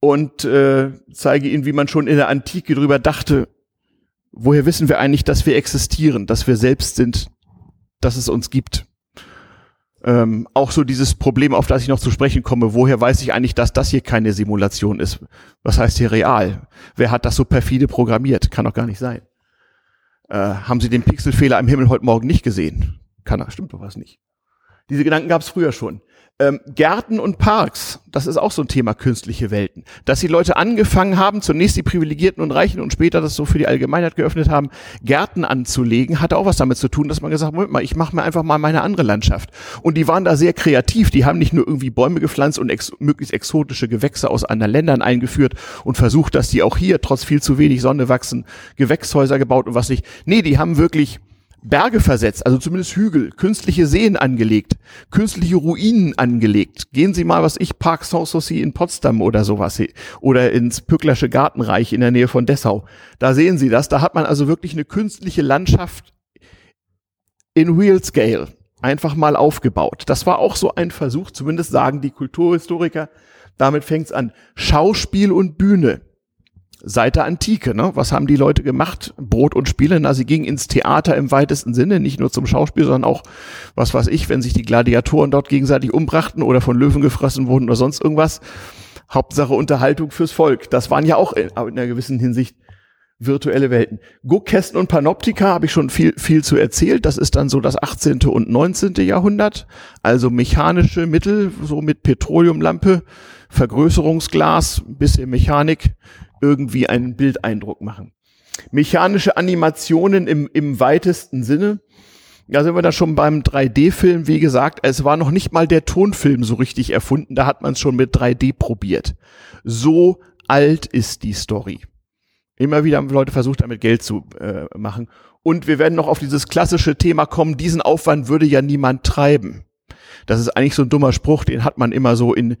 und äh, zeige Ihnen, wie man schon in der Antike drüber dachte, woher wissen wir eigentlich, dass wir existieren, dass wir selbst sind, dass es uns gibt ähm, auch so dieses Problem, auf das ich noch zu sprechen komme, woher weiß ich eigentlich, dass das hier keine Simulation ist? Was heißt hier real? Wer hat das so perfide programmiert? Kann doch gar nicht sein. Äh, haben Sie den Pixelfehler am Himmel heute Morgen nicht gesehen? Kann, stimmt doch was nicht. Diese Gedanken gab es früher schon. Ähm, Gärten und Parks, das ist auch so ein Thema künstliche Welten. Dass die Leute angefangen haben, zunächst die Privilegierten und Reichen und später das so für die Allgemeinheit geöffnet haben, Gärten anzulegen, hatte auch was damit zu tun, dass man gesagt hat, mal, ich mache mir einfach mal meine andere Landschaft. Und die waren da sehr kreativ. Die haben nicht nur irgendwie Bäume gepflanzt und ex möglichst exotische Gewächse aus anderen Ländern eingeführt und versucht, dass die auch hier trotz viel zu wenig Sonne wachsen, Gewächshäuser gebaut und was nicht. Nee, die haben wirklich Berge versetzt, also zumindest Hügel, künstliche Seen angelegt, künstliche Ruinen angelegt. Gehen Sie mal, was ich, Park Sanssouci in Potsdam oder sowas oder ins Pücklersche Gartenreich in der Nähe von Dessau. Da sehen Sie das. Da hat man also wirklich eine künstliche Landschaft in Real Scale einfach mal aufgebaut. Das war auch so ein Versuch, zumindest sagen die Kulturhistoriker. Damit fängt's an. Schauspiel und Bühne seit der Antike. Ne? Was haben die Leute gemacht? Brot und Spiele. Na, sie gingen ins Theater im weitesten Sinne, nicht nur zum Schauspiel, sondern auch, was weiß ich, wenn sich die Gladiatoren dort gegenseitig umbrachten oder von Löwen gefressen wurden oder sonst irgendwas. Hauptsache Unterhaltung fürs Volk. Das waren ja auch in, in einer gewissen Hinsicht virtuelle Welten. Guckkästen und Panoptika habe ich schon viel, viel zu erzählt. Das ist dann so das 18. und 19. Jahrhundert. Also mechanische Mittel, so mit Petroleumlampe, Vergrößerungsglas, bisschen Mechanik, irgendwie einen Bildeindruck machen. Mechanische Animationen im, im weitesten Sinne. Da sind wir da schon beim 3D-Film. Wie gesagt, es war noch nicht mal der Tonfilm so richtig erfunden. Da hat man es schon mit 3D probiert. So alt ist die Story. Immer wieder haben Leute versucht, damit Geld zu äh, machen. Und wir werden noch auf dieses klassische Thema kommen. Diesen Aufwand würde ja niemand treiben. Das ist eigentlich so ein dummer Spruch, den hat man immer so in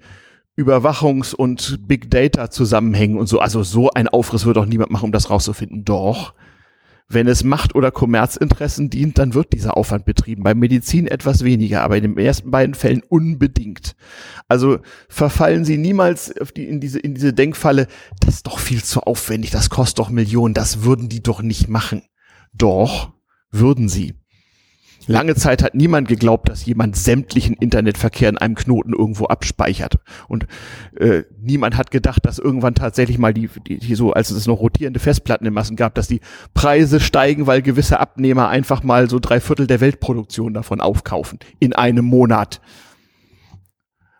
Überwachungs- und Big Data zusammenhängen und so. Also so ein Aufriss wird doch niemand machen, um das rauszufinden. Doch. Wenn es Macht- oder Kommerzinteressen dient, dann wird dieser Aufwand betrieben. Bei Medizin etwas weniger, aber in den ersten beiden Fällen unbedingt. Also verfallen Sie niemals in, diese, in diese Denkfalle, das ist doch viel zu aufwendig, das kostet doch Millionen, das würden die doch nicht machen. Doch, würden sie. Lange Zeit hat niemand geglaubt, dass jemand sämtlichen Internetverkehr in einem Knoten irgendwo abspeichert. Und äh, niemand hat gedacht, dass irgendwann tatsächlich mal die, die, die so, als es noch rotierende Festplatten in Massen gab, dass die Preise steigen, weil gewisse Abnehmer einfach mal so drei Viertel der Weltproduktion davon aufkaufen. In einem Monat.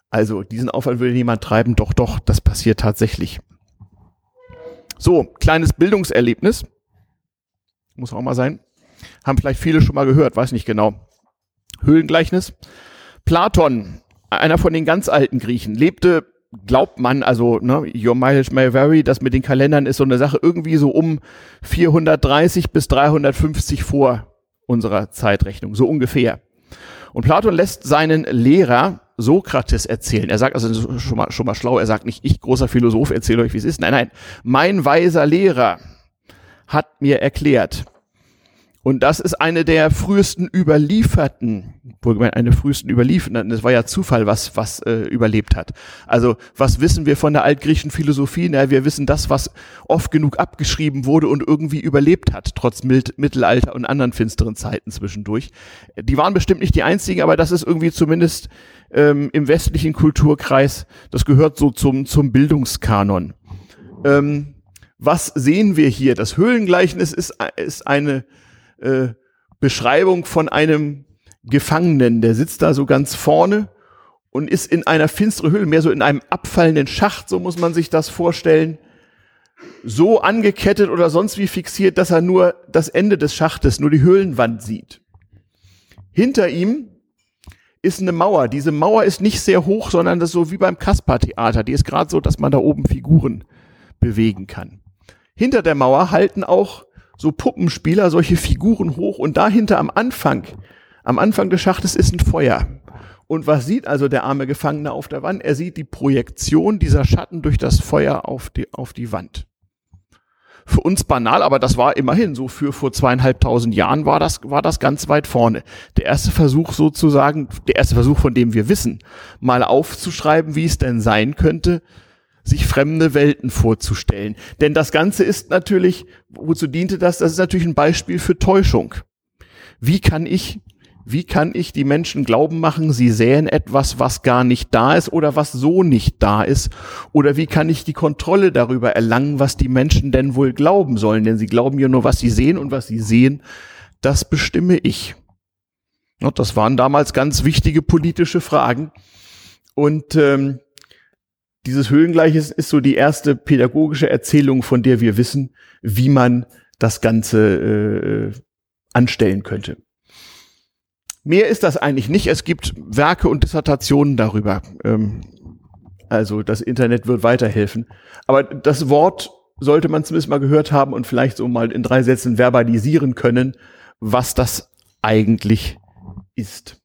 Also diesen Aufwand würde niemand treiben. Doch, doch, das passiert tatsächlich. So, kleines Bildungserlebnis. Muss auch mal sein haben vielleicht viele schon mal gehört, weiß nicht genau. Höhlengleichnis. Platon, einer von den ganz alten Griechen, lebte, glaubt man, also ne, Your Mileage May Vary, das mit den Kalendern ist so eine Sache, irgendwie so um 430 bis 350 vor unserer Zeitrechnung, so ungefähr. Und Platon lässt seinen Lehrer Sokrates erzählen. Er sagt also schon mal, schon mal schlau, er sagt nicht, ich großer Philosoph erzähle euch, wie es ist. Nein, nein, mein weiser Lehrer hat mir erklärt. Und das ist eine der frühesten überlieferten, eine frühesten überlieferten, das war ja Zufall, was, was äh, überlebt hat. Also was wissen wir von der altgriechischen Philosophie? Na, wir wissen das, was oft genug abgeschrieben wurde und irgendwie überlebt hat, trotz Mild Mittelalter und anderen finsteren Zeiten zwischendurch. Die waren bestimmt nicht die einzigen, aber das ist irgendwie zumindest ähm, im westlichen Kulturkreis, das gehört so zum, zum Bildungskanon. Ähm, was sehen wir hier? Das Höhlengleichnis ist, ist eine äh, Beschreibung von einem Gefangenen, der sitzt da so ganz vorne und ist in einer finsteren Höhle, mehr so in einem abfallenden Schacht, so muss man sich das vorstellen, so angekettet oder sonst wie fixiert, dass er nur das Ende des Schachtes, nur die Höhlenwand sieht. Hinter ihm ist eine Mauer. Diese Mauer ist nicht sehr hoch, sondern das ist so wie beim Kaspar-Theater. Die ist gerade so, dass man da oben Figuren bewegen kann. Hinter der Mauer halten auch so Puppenspieler solche Figuren hoch und dahinter am Anfang, am Anfang des Schachtes ist ein Feuer. Und was sieht also der arme Gefangene auf der Wand? Er sieht die Projektion dieser Schatten durch das Feuer auf die, auf die Wand. Für uns banal, aber das war immerhin so für vor zweieinhalbtausend Jahren war das, war das ganz weit vorne. Der erste Versuch sozusagen, der erste Versuch, von dem wir wissen, mal aufzuschreiben, wie es denn sein könnte, sich fremde Welten vorzustellen. Denn das Ganze ist natürlich, wozu diente das? Das ist natürlich ein Beispiel für Täuschung. Wie kann ich, wie kann ich die Menschen glauben machen, sie sähen etwas, was gar nicht da ist oder was so nicht da ist? Oder wie kann ich die Kontrolle darüber erlangen, was die Menschen denn wohl glauben sollen? Denn sie glauben ja nur, was sie sehen und was sie sehen, das bestimme ich. Das waren damals ganz wichtige politische Fragen. Und ähm, dieses Höhlengleiches ist so die erste pädagogische Erzählung, von der wir wissen, wie man das Ganze äh, anstellen könnte. Mehr ist das eigentlich nicht. Es gibt Werke und Dissertationen darüber. Ähm, also das Internet wird weiterhelfen. Aber das Wort sollte man zumindest mal gehört haben und vielleicht so mal in drei Sätzen verbalisieren können, was das eigentlich ist.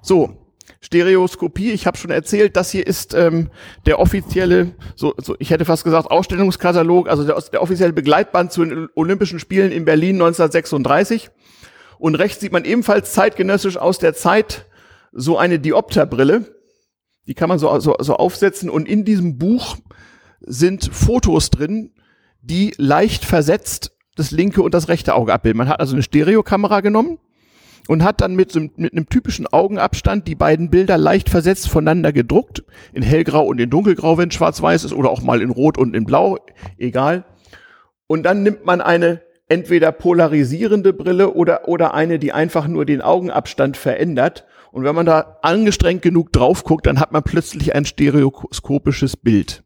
So, Stereoskopie, ich habe schon erzählt, das hier ist ähm, der offizielle, so, so ich hätte fast gesagt Ausstellungskatalog, also der, der offizielle Begleitband zu den Olympischen Spielen in Berlin 1936. Und rechts sieht man ebenfalls zeitgenössisch aus der Zeit so eine Diopterbrille. Die kann man so, so, so aufsetzen und in diesem Buch sind Fotos drin, die leicht versetzt das linke und das rechte Auge abbilden. Man hat also eine Stereokamera genommen und hat dann mit, mit einem typischen Augenabstand die beiden Bilder leicht versetzt voneinander gedruckt, in hellgrau und in dunkelgrau, wenn schwarz-weiß ist, oder auch mal in rot und in blau, egal. Und dann nimmt man eine entweder polarisierende Brille oder, oder eine, die einfach nur den Augenabstand verändert. Und wenn man da angestrengt genug drauf guckt, dann hat man plötzlich ein stereoskopisches Bild.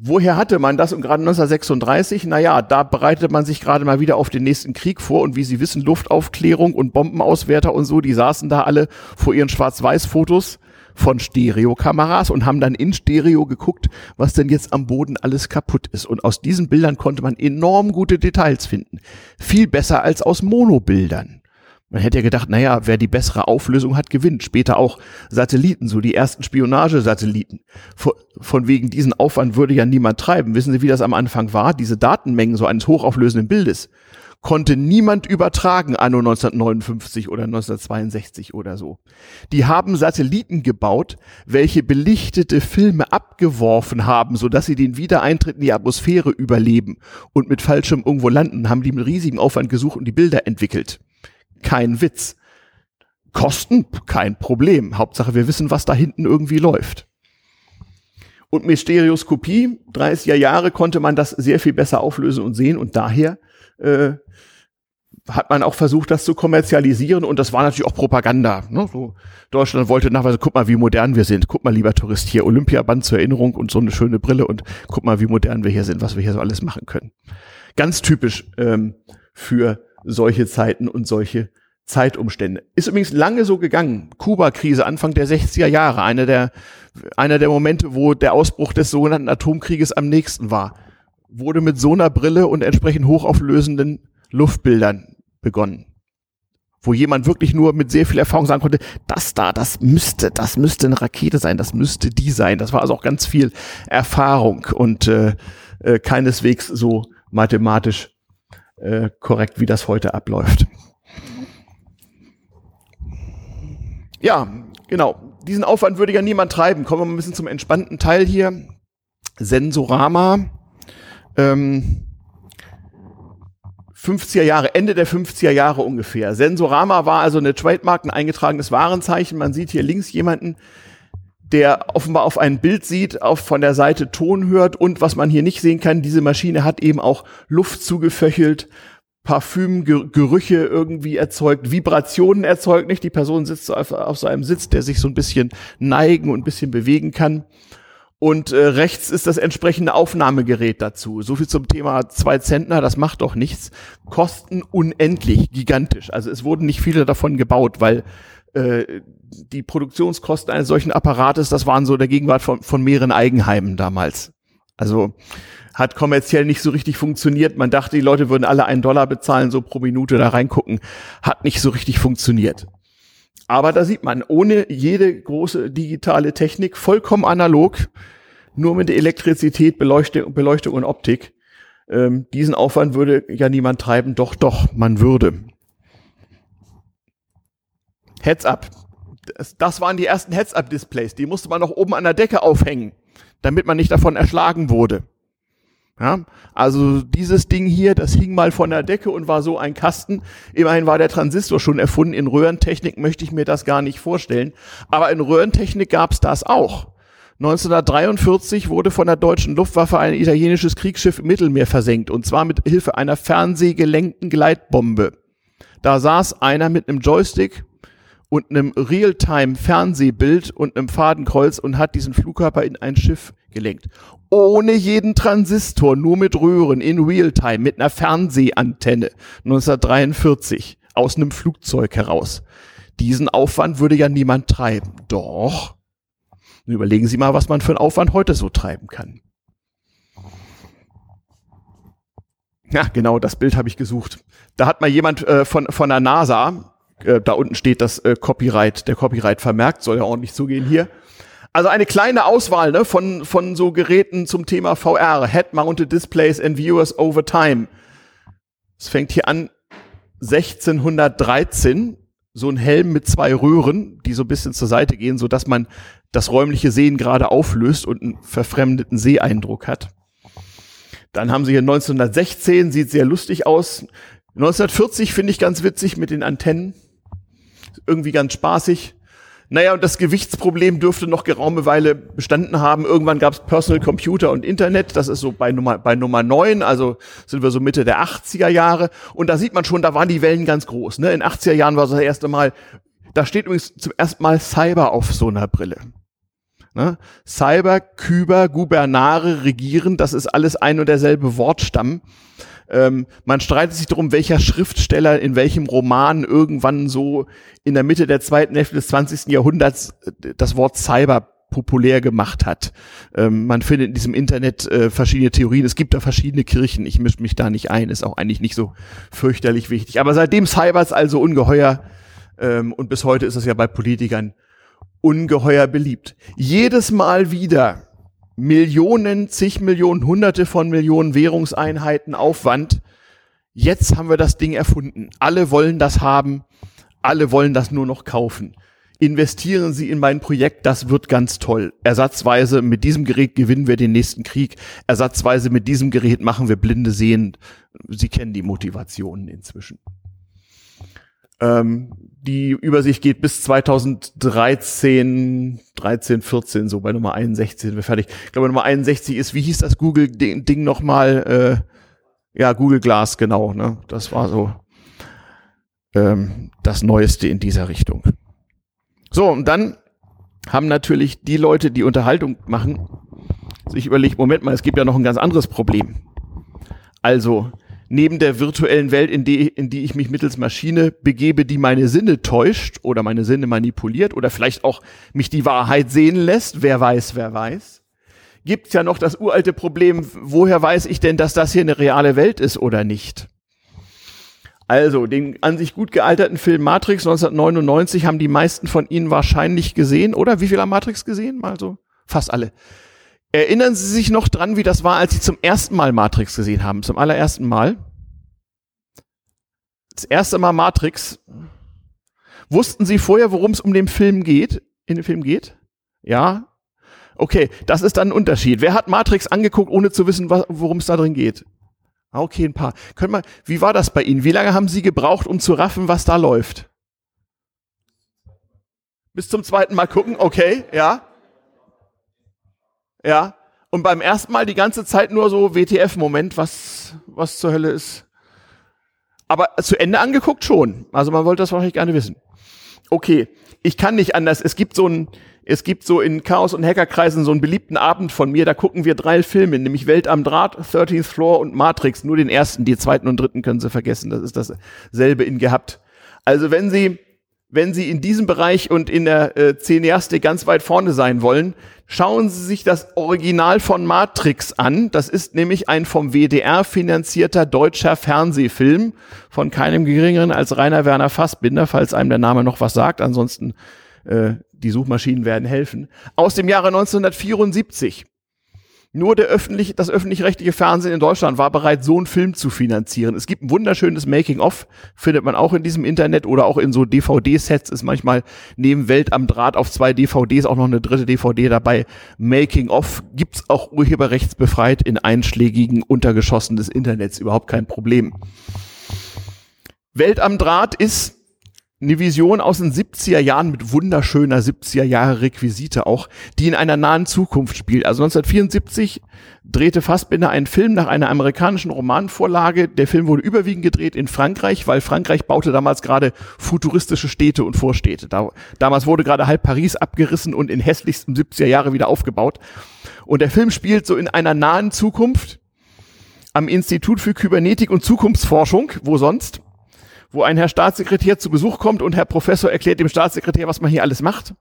Woher hatte man das? Und gerade 1936, naja, da bereitet man sich gerade mal wieder auf den nächsten Krieg vor. Und wie Sie wissen, Luftaufklärung und Bombenauswärter und so, die saßen da alle vor ihren Schwarz-Weiß-Fotos von Stereokameras und haben dann in Stereo geguckt, was denn jetzt am Boden alles kaputt ist. Und aus diesen Bildern konnte man enorm gute Details finden. Viel besser als aus Monobildern. Man hätte ja gedacht, naja, wer die bessere Auflösung hat, gewinnt. Später auch Satelliten, so die ersten Spionagesatelliten. Von wegen diesen Aufwand würde ja niemand treiben. Wissen Sie, wie das am Anfang war? Diese Datenmengen so eines hochauflösenden Bildes konnte niemand übertragen anno 1959 oder 1962 oder so. Die haben Satelliten gebaut, welche belichtete Filme abgeworfen haben, so dass sie den Wiedereintritt in die Atmosphäre überleben und mit Fallschirm irgendwo landen, haben die mit riesigem Aufwand gesucht und die Bilder entwickelt kein Witz. Kosten, kein Problem. Hauptsache, wir wissen, was da hinten irgendwie läuft. Und mit Stereoskopie, 30er Jahre, konnte man das sehr viel besser auflösen und sehen und daher äh, hat man auch versucht, das zu kommerzialisieren und das war natürlich auch Propaganda. Ne? So, Deutschland wollte nachweisen, guck mal, wie modern wir sind. Guck mal, lieber Tourist, hier Olympiaband zur Erinnerung und so eine schöne Brille und guck mal, wie modern wir hier sind, was wir hier so alles machen können. Ganz typisch ähm, für solche Zeiten und solche Zeitumstände. Ist übrigens lange so gegangen. Kuba-Krise Anfang der 60er Jahre, einer der, einer der Momente, wo der Ausbruch des sogenannten Atomkrieges am nächsten war, wurde mit so einer Brille und entsprechend hochauflösenden Luftbildern begonnen. wo jemand wirklich nur mit sehr viel Erfahrung sagen konnte, das da, das müsste, das müsste eine Rakete sein, das müsste die sein. Das war also auch ganz viel Erfahrung und äh, äh, keineswegs so mathematisch äh, korrekt, wie das heute abläuft. Ja, genau. Diesen Aufwand würde ja niemand treiben. Kommen wir mal ein bisschen zum entspannten Teil hier. Sensorama. Ähm, 50er Jahre, Ende der 50er Jahre ungefähr. Sensorama war also eine Trademark, ein eingetragenes Warenzeichen. Man sieht hier links jemanden, der offenbar auf ein Bild sieht, auf von der Seite Ton hört und was man hier nicht sehen kann, diese Maschine hat eben auch Luft zugeföchelt, Parfüm, Gerüche irgendwie erzeugt, Vibrationen erzeugt, nicht? Die Person sitzt auf, auf so einem Sitz, der sich so ein bisschen neigen und ein bisschen bewegen kann. Und äh, rechts ist das entsprechende Aufnahmegerät dazu. So viel zum Thema zwei Zentner, das macht doch nichts. Kosten unendlich, gigantisch. Also es wurden nicht viele davon gebaut, weil äh, die Produktionskosten eines solchen Apparates, das waren so der Gegenwart von, von mehreren Eigenheimen damals. Also hat kommerziell nicht so richtig funktioniert. Man dachte, die Leute würden alle einen Dollar bezahlen, so pro Minute da reingucken. Hat nicht so richtig funktioniert. Aber da sieht man, ohne jede große digitale Technik, vollkommen analog, nur mit Elektrizität, Beleuchtung, Beleuchtung und Optik. Ähm, diesen Aufwand würde ja niemand treiben. Doch, doch, man würde. Heads-up. Das, das waren die ersten Heads-up-Displays. Die musste man noch oben an der Decke aufhängen, damit man nicht davon erschlagen wurde. Ja, also dieses Ding hier, das hing mal von der Decke und war so ein Kasten. Immerhin war der Transistor schon erfunden. In Röhrentechnik möchte ich mir das gar nicht vorstellen. Aber in Röhrentechnik gab es das auch. 1943 wurde von der deutschen Luftwaffe ein italienisches Kriegsschiff im Mittelmeer versenkt. Und zwar mit Hilfe einer fernsehgelenkten Gleitbombe. Da saß einer mit einem Joystick und einem Realtime-Fernsehbild und einem Fadenkreuz und hat diesen Flugkörper in ein Schiff gelenkt. Ohne jeden Transistor, nur mit Röhren, in Realtime, mit einer Fernsehantenne. 1943, aus einem Flugzeug heraus. Diesen Aufwand würde ja niemand treiben. Doch. Überlegen Sie mal, was man für einen Aufwand heute so treiben kann. Ja, genau, das Bild habe ich gesucht. Da hat mal jemand äh, von, von der NASA, äh, da unten steht das äh, Copyright, der Copyright vermerkt, soll ja ordentlich zugehen hier. Also eine kleine Auswahl ne, von, von so Geräten zum Thema VR, Head-Mounted Displays and Viewers over Time. Es fängt hier an 1613, so ein Helm mit zwei Röhren, die so ein bisschen zur Seite gehen, so dass man das räumliche Sehen gerade auflöst und einen verfremdeten Seeeindruck hat. Dann haben sie hier 1916, sieht sehr lustig aus. 1940 finde ich ganz witzig mit den Antennen irgendwie ganz spaßig. Naja, und das Gewichtsproblem dürfte noch geraume Weile bestanden haben. Irgendwann gab es Personal Computer und Internet. Das ist so bei Nummer, bei Nummer neun, also sind wir so Mitte der 80er Jahre. Und da sieht man schon, da waren die Wellen ganz groß. Ne? In 80er Jahren war so das erste Mal, da steht übrigens zum ersten Mal Cyber auf so einer Brille. Ne? Cyber, Kyber, Gubernare, Regieren, das ist alles ein und derselbe Wortstamm. Ähm, man streitet sich darum, welcher Schriftsteller in welchem Roman irgendwann so in der Mitte der zweiten Hälfte des 20. Jahrhunderts äh, das Wort Cyber populär gemacht hat. Ähm, man findet in diesem Internet äh, verschiedene Theorien. Es gibt da verschiedene Kirchen. Ich mische mich da nicht ein. Ist auch eigentlich nicht so fürchterlich wichtig. Aber seitdem Cybers also ungeheuer ähm, und bis heute ist es ja bei Politikern ungeheuer beliebt. Jedes Mal wieder Millionen, zig Millionen, hunderte von Millionen Währungseinheiten Aufwand. Jetzt haben wir das Ding erfunden. Alle wollen das haben. Alle wollen das nur noch kaufen. Investieren Sie in mein Projekt, das wird ganz toll. Ersatzweise mit diesem Gerät gewinnen wir den nächsten Krieg. Ersatzweise mit diesem Gerät machen wir blinde Sehen. Sie kennen die Motivationen inzwischen. Ähm, die Übersicht geht bis 2013, 13, 14, so bei Nummer 61 sind wir fertig. Ich glaube, Nummer 61 ist, wie hieß das Google-Ding nochmal? Äh, ja, Google Glass, genau. Ne? Das war so ähm, das Neueste in dieser Richtung. So, und dann haben natürlich die Leute, die Unterhaltung machen, sich überlegt, Moment mal, es gibt ja noch ein ganz anderes Problem. Also, neben der virtuellen Welt, in die, in die ich mich mittels Maschine begebe, die meine Sinne täuscht oder meine Sinne manipuliert oder vielleicht auch mich die Wahrheit sehen lässt, wer weiß, wer weiß, gibt's ja noch das uralte Problem, woher weiß ich denn, dass das hier eine reale Welt ist oder nicht? Also, den an sich gut gealterten Film Matrix 1999 haben die meisten von Ihnen wahrscheinlich gesehen, oder? Wie viele haben Matrix gesehen? Mal so? Fast alle. Erinnern Sie sich noch dran, wie das war, als Sie zum ersten Mal Matrix gesehen haben? Zum allerersten Mal? Das erste Mal Matrix. Wussten Sie vorher, worum es um den Film geht? In dem Film geht? Ja? Okay, das ist dann ein Unterschied. Wer hat Matrix angeguckt, ohne zu wissen, worum es da drin geht? Ah, okay, ein paar. Können wir, wie war das bei Ihnen? Wie lange haben Sie gebraucht, um zu raffen, was da läuft? Bis zum zweiten Mal gucken, okay, ja. Ja. Und beim ersten Mal die ganze Zeit nur so WTF-Moment, was, was zur Hölle ist. Aber zu Ende angeguckt schon. Also man wollte das wahrscheinlich gerne wissen. Okay, ich kann nicht anders. Es gibt so ein, es gibt so in Chaos- und Hackerkreisen so einen beliebten Abend von mir, da gucken wir drei Filme, nämlich Welt am Draht, 13th Floor und Matrix. Nur den ersten, die zweiten und dritten können Sie vergessen. Das ist dasselbe in gehabt. Also wenn Sie, wenn Sie in diesem Bereich und in der äh, Cineaste ganz weit vorne sein wollen, schauen Sie sich das Original von Matrix an. Das ist nämlich ein vom WDR finanzierter deutscher Fernsehfilm von keinem geringeren als Rainer Werner Fassbinder, falls einem der Name noch was sagt. Ansonsten äh, die Suchmaschinen werden helfen, aus dem Jahre 1974. Nur der öffentlich, das öffentlich-rechtliche Fernsehen in Deutschland war bereit, so einen Film zu finanzieren. Es gibt ein wunderschönes Making-of, findet man auch in diesem Internet oder auch in so DVD-Sets ist manchmal neben Welt am Draht auf zwei DVDs auch noch eine dritte DVD dabei. Making-of gibt's auch urheberrechtsbefreit in einschlägigen Untergeschossen des Internets, überhaupt kein Problem. Welt am Draht ist eine Vision aus den 70er Jahren mit wunderschöner 70er Jahre Requisite auch, die in einer nahen Zukunft spielt. Also 1974 drehte Fassbinder einen Film nach einer amerikanischen Romanvorlage. Der Film wurde überwiegend gedreht in Frankreich, weil Frankreich baute damals gerade futuristische Städte und Vorstädte. Da, damals wurde gerade halb Paris abgerissen und in hässlichsten 70er Jahre wieder aufgebaut. Und der Film spielt so in einer nahen Zukunft am Institut für Kybernetik und Zukunftsforschung, wo sonst? Wo ein Herr Staatssekretär zu Besuch kommt und Herr Professor erklärt dem Staatssekretär, was man hier alles macht.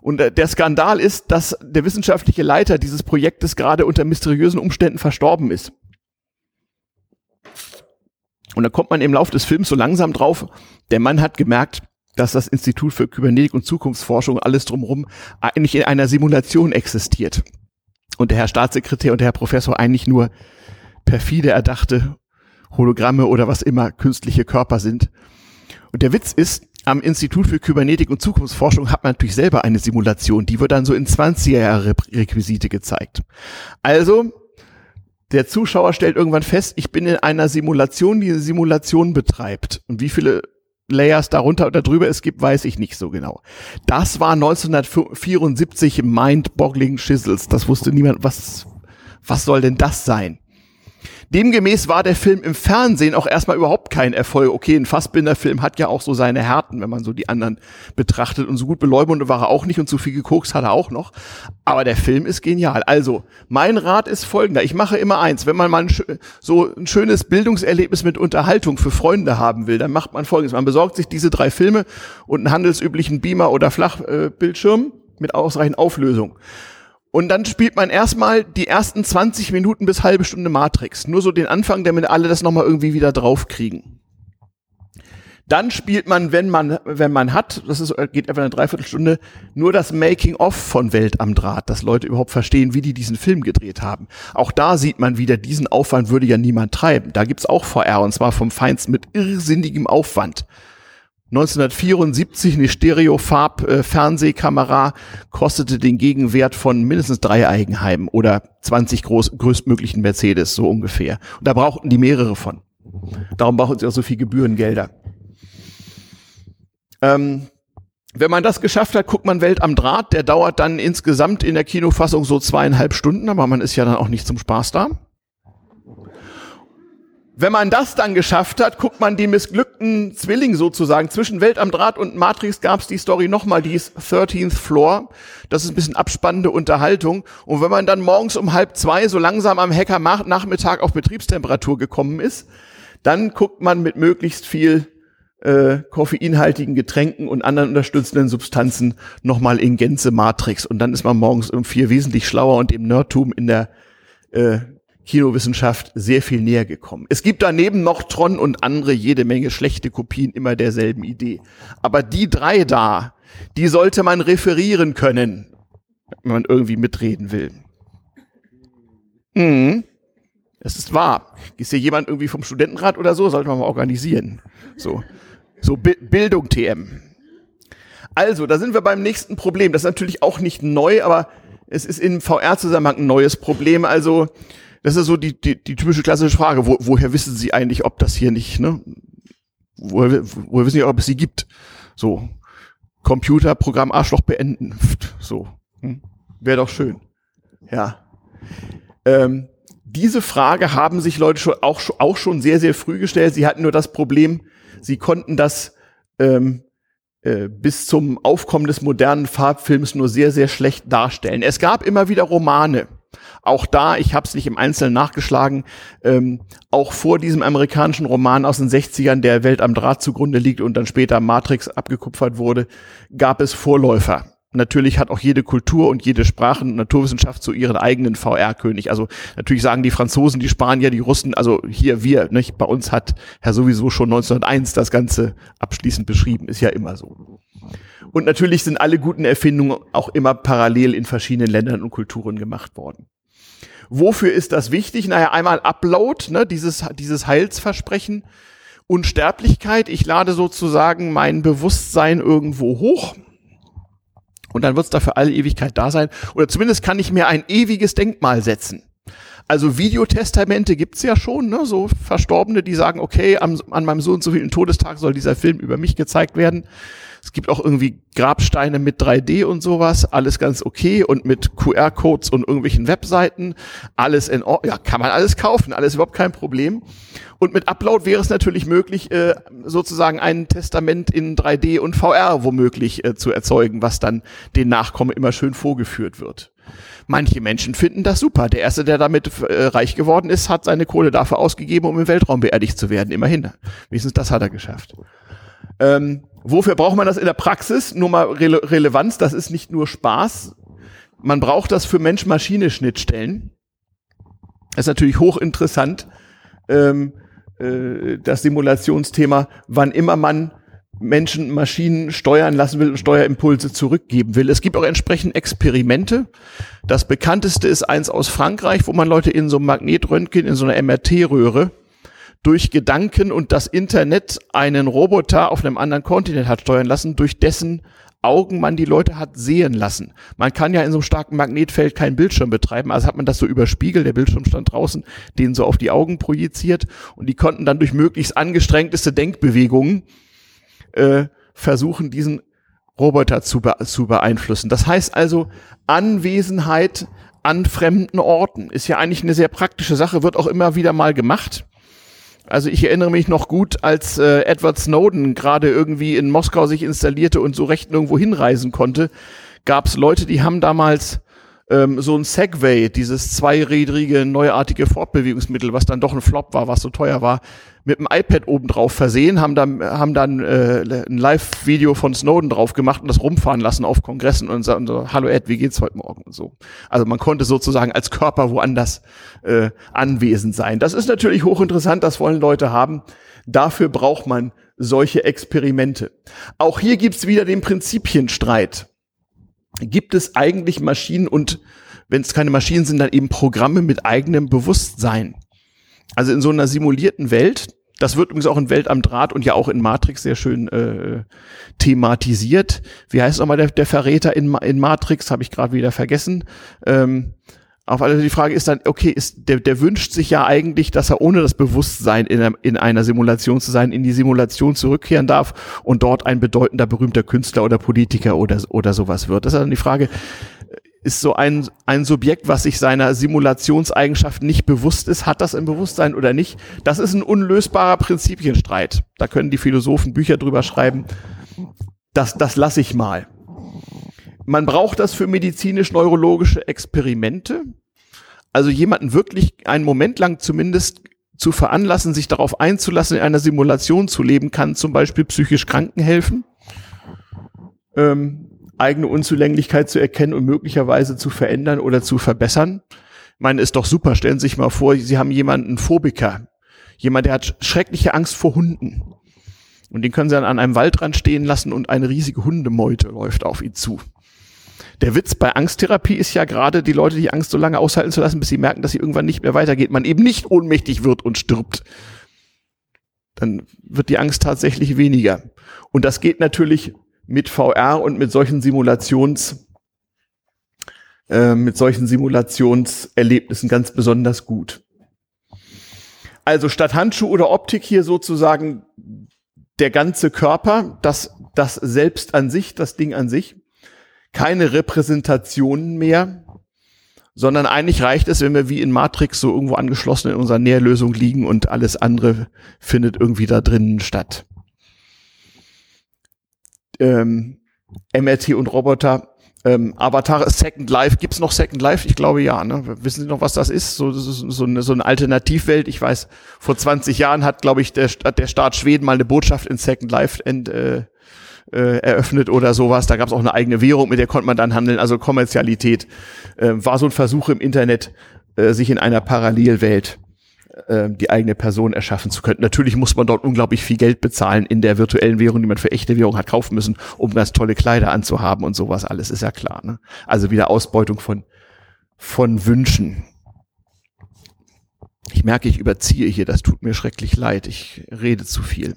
Und äh, der Skandal ist, dass der wissenschaftliche Leiter dieses Projektes gerade unter mysteriösen Umständen verstorben ist. Und da kommt man im Laufe des Films so langsam drauf, der Mann hat gemerkt, dass das Institut für Kybernetik und Zukunftsforschung alles drumherum eigentlich in einer Simulation existiert. Und der Herr Staatssekretär und der Herr Professor eigentlich nur perfide erdachte Hologramme oder was immer künstliche Körper sind. Und der Witz ist, am Institut für Kybernetik und Zukunftsforschung hat man natürlich selber eine Simulation, die wird dann so in 20er Jahre Requisite gezeigt. Also, der Zuschauer stellt irgendwann fest, ich bin in einer Simulation, die eine Simulation betreibt. Und wie viele Layers darunter oder drüber es gibt, weiß ich nicht so genau. Das war 1974 Mind-Boggling Shizzles. Das wusste niemand, was, was soll denn das sein? Demgemäß war der Film im Fernsehen auch erstmal überhaupt kein Erfolg. Okay, ein Fassbinder-Film hat ja auch so seine Härten, wenn man so die anderen betrachtet. Und so gut beläubend war er auch nicht und so viel gekokst hat er auch noch. Aber der Film ist genial. Also, mein Rat ist folgender. Ich mache immer eins. Wenn man mal ein, so ein schönes Bildungserlebnis mit Unterhaltung für Freunde haben will, dann macht man folgendes. Man besorgt sich diese drei Filme und einen handelsüblichen Beamer oder Flachbildschirm mit ausreichend Auflösung. Und dann spielt man erstmal die ersten 20 Minuten bis halbe Stunde Matrix. Nur so den Anfang, damit alle das nochmal irgendwie wieder draufkriegen. Dann spielt man, wenn man, wenn man hat, das ist, geht etwa eine Dreiviertelstunde, nur das Making-of von Welt am Draht, dass Leute überhaupt verstehen, wie die diesen Film gedreht haben. Auch da sieht man wieder, diesen Aufwand würde ja niemand treiben. Da gibt's auch VR und zwar vom Feinsten mit irrsinnigem Aufwand. 1974 eine Stereofarb-Fernsehkamera kostete den Gegenwert von mindestens drei Eigenheimen oder 20 groß, größtmöglichen Mercedes, so ungefähr. Und da brauchten die mehrere von. Darum brauchen sie auch so viel Gebührengelder. Ähm, wenn man das geschafft hat, guckt man Welt am Draht. Der dauert dann insgesamt in der Kinofassung so zweieinhalb Stunden, aber man ist ja dann auch nicht zum Spaß da. Wenn man das dann geschafft hat, guckt man die missglückten Zwilling sozusagen. Zwischen Welt am Draht und Matrix gab es die Story nochmal, die ist 13th Floor. Das ist ein bisschen abspannende Unterhaltung. Und wenn man dann morgens um halb zwei so langsam am Hacker-Nachmittag auf Betriebstemperatur gekommen ist, dann guckt man mit möglichst viel äh, koffeinhaltigen Getränken und anderen unterstützenden Substanzen nochmal in Gänze Matrix. Und dann ist man morgens um vier wesentlich schlauer und im Nerdtum in der äh, Kinowissenschaft sehr viel näher gekommen. Es gibt daneben noch Tron und andere jede Menge schlechte Kopien immer derselben Idee. Aber die drei da, die sollte man referieren können, wenn man irgendwie mitreden will. Mhm. Es ist wahr. Ist hier jemand irgendwie vom Studentenrat oder so? Sollte man mal organisieren. So, so Bi Bildung TM. Also, da sind wir beim nächsten Problem. Das ist natürlich auch nicht neu, aber es ist im VR-Zusammenhang ein neues Problem. Also, das ist so die, die, die typische klassische Frage. Wo, woher wissen Sie eigentlich, ob das hier nicht, ne? Woher, woher wissen Sie, ob es sie gibt? So. Computerprogramm Arschloch beenden. So. Hm? Wäre doch schön. Ja. Ähm, diese Frage haben sich Leute schon, auch, auch schon sehr, sehr früh gestellt. Sie hatten nur das Problem, sie konnten das ähm, äh, bis zum Aufkommen des modernen Farbfilms nur sehr, sehr schlecht darstellen. Es gab immer wieder Romane. Auch da, ich habe es nicht im Einzelnen nachgeschlagen, ähm, auch vor diesem amerikanischen Roman aus den 60ern, der Welt am Draht zugrunde liegt und dann später Matrix abgekupfert wurde, gab es Vorläufer. Natürlich hat auch jede Kultur und jede Sprachen- und Naturwissenschaft so ihren eigenen VR-König. Also natürlich sagen die Franzosen, die Spanier, die Russen, also hier wir, nicht? Bei uns hat Herr sowieso schon 1901 das Ganze abschließend beschrieben. Ist ja immer so. Und natürlich sind alle guten Erfindungen auch immer parallel in verschiedenen Ländern und Kulturen gemacht worden. Wofür ist das wichtig? Naja, einmal Upload, ne, dieses, dieses Heilsversprechen. Unsterblichkeit. Ich lade sozusagen mein Bewusstsein irgendwo hoch und dann wird es da für alle Ewigkeit da sein. Oder zumindest kann ich mir ein ewiges Denkmal setzen. Also Videotestamente gibt's ja schon, ne? so Verstorbene, die sagen, okay, am, an meinem so und so vielen Todestag soll dieser Film über mich gezeigt werden. Es gibt auch irgendwie Grabsteine mit 3D und sowas, alles ganz okay und mit QR-Codes und irgendwelchen Webseiten, alles in Ordnung. Ja, kann man alles kaufen, alles überhaupt kein Problem. Und mit Upload wäre es natürlich möglich, äh, sozusagen ein Testament in 3D und VR womöglich äh, zu erzeugen, was dann den Nachkommen immer schön vorgeführt wird. Manche Menschen finden das super. Der erste, der damit äh, reich geworden ist, hat seine Kohle dafür ausgegeben, um im Weltraum beerdigt zu werden. Immerhin. Wenigstens das hat er geschafft. Ähm, wofür braucht man das in der Praxis? Nur mal Rele Relevanz, das ist nicht nur Spaß. Man braucht das für Mensch-Maschine-Schnittstellen. Das ist natürlich hochinteressant, ähm, äh, das Simulationsthema, wann immer man Menschen, Maschinen steuern lassen will und Steuerimpulse zurückgeben will. Es gibt auch entsprechend Experimente. Das bekannteste ist eins aus Frankreich, wo man Leute in so einem Magnetröntgen, in so einer MRT-Röhre durch Gedanken und das Internet einen Roboter auf einem anderen Kontinent hat steuern lassen, durch dessen Augen man die Leute hat sehen lassen. Man kann ja in so einem starken Magnetfeld keinen Bildschirm betreiben, also hat man das so überspiegelt, der Bildschirm stand draußen, den so auf die Augen projiziert und die konnten dann durch möglichst angestrengteste Denkbewegungen äh, versuchen, diesen Roboter zu, be zu beeinflussen. Das heißt also, Anwesenheit an fremden Orten ist ja eigentlich eine sehr praktische Sache, wird auch immer wieder mal gemacht. Also ich erinnere mich noch gut, als äh, Edward Snowden gerade irgendwie in Moskau sich installierte und so recht nirgendwo hinreisen konnte, gab es Leute, die haben damals ähm, so ein Segway, dieses zweirädrige, neuartige Fortbewegungsmittel, was dann doch ein Flop war, was so teuer war, mit dem iPad obendrauf versehen, haben dann, haben dann äh, ein Live-Video von Snowden drauf gemacht und das rumfahren lassen auf Kongressen und sagen so, hallo Ed, wie geht's heute Morgen und so. Also man konnte sozusagen als Körper woanders äh, anwesend sein. Das ist natürlich hochinteressant, das wollen Leute haben. Dafür braucht man solche Experimente. Auch hier gibt's wieder den Prinzipienstreit. Gibt es eigentlich Maschinen und wenn es keine Maschinen sind, dann eben Programme mit eigenem Bewusstsein? Also in so einer simulierten Welt, das wird übrigens auch in Welt am Draht und ja auch in Matrix sehr schön äh, thematisiert. Wie heißt nochmal der, der Verräter in, in Matrix? Habe ich gerade wieder vergessen. Ähm, auf alle die Frage ist dann, okay, ist, der, der wünscht sich ja eigentlich, dass er ohne das Bewusstsein in, einer, in einer Simulation zu sein, in die Simulation zurückkehren darf und dort ein bedeutender, berühmter Künstler oder Politiker oder, oder sowas wird. Das ist dann die Frage, ist so ein, ein Subjekt, was sich seiner Simulationseigenschaften nicht bewusst ist, hat das im Bewusstsein oder nicht? Das ist ein unlösbarer Prinzipienstreit. Da können die Philosophen Bücher drüber schreiben. Das, das lasse ich mal. Man braucht das für medizinisch-neurologische Experimente. Also jemanden wirklich einen Moment lang zumindest zu veranlassen, sich darauf einzulassen, in einer Simulation zu leben, kann zum Beispiel psychisch Kranken helfen. Ähm, eigene Unzulänglichkeit zu erkennen und möglicherweise zu verändern oder zu verbessern. meine, ist doch super. Stellen Sie sich mal vor, Sie haben jemanden Phobiker. Jemand, der hat schreckliche Angst vor Hunden. Und den können Sie dann an einem Waldrand stehen lassen und eine riesige Hundemeute läuft auf ihn zu. Der Witz bei Angsttherapie ist ja gerade, die Leute die Angst so lange aushalten zu lassen, bis sie merken, dass sie irgendwann nicht mehr weitergeht, man eben nicht ohnmächtig wird und stirbt. Dann wird die Angst tatsächlich weniger. Und das geht natürlich mit VR und mit solchen Simulations, äh, mit solchen Simulationserlebnissen ganz besonders gut. Also statt Handschuh oder Optik hier sozusagen der ganze Körper, das, das Selbst an sich, das Ding an sich keine Repräsentationen mehr, sondern eigentlich reicht es, wenn wir wie in Matrix so irgendwo angeschlossen in unserer Nährlösung liegen und alles andere findet irgendwie da drinnen statt. Ähm, MRT und Roboter. Ähm, Avatar Second Life, gibt's noch Second Life? Ich glaube ja. Ne? Wissen Sie noch, was das ist? So, so, so, eine, so eine Alternativwelt. Ich weiß, vor 20 Jahren hat, glaube ich, der, der Staat Schweden mal eine Botschaft in Second Life ent, äh, äh, eröffnet oder sowas. Da gab es auch eine eigene Währung, mit der konnte man dann handeln. Also Kommerzialität äh, war so ein Versuch im Internet, äh, sich in einer Parallelwelt äh, die eigene Person erschaffen zu können. Natürlich muss man dort unglaublich viel Geld bezahlen in der virtuellen Währung, die man für echte Währung hat kaufen müssen, um ganz tolle Kleider anzuhaben und sowas alles, ist ja klar. Ne? Also wieder Ausbeutung von, von Wünschen. Ich merke, ich überziehe hier, das tut mir schrecklich leid. Ich rede zu viel.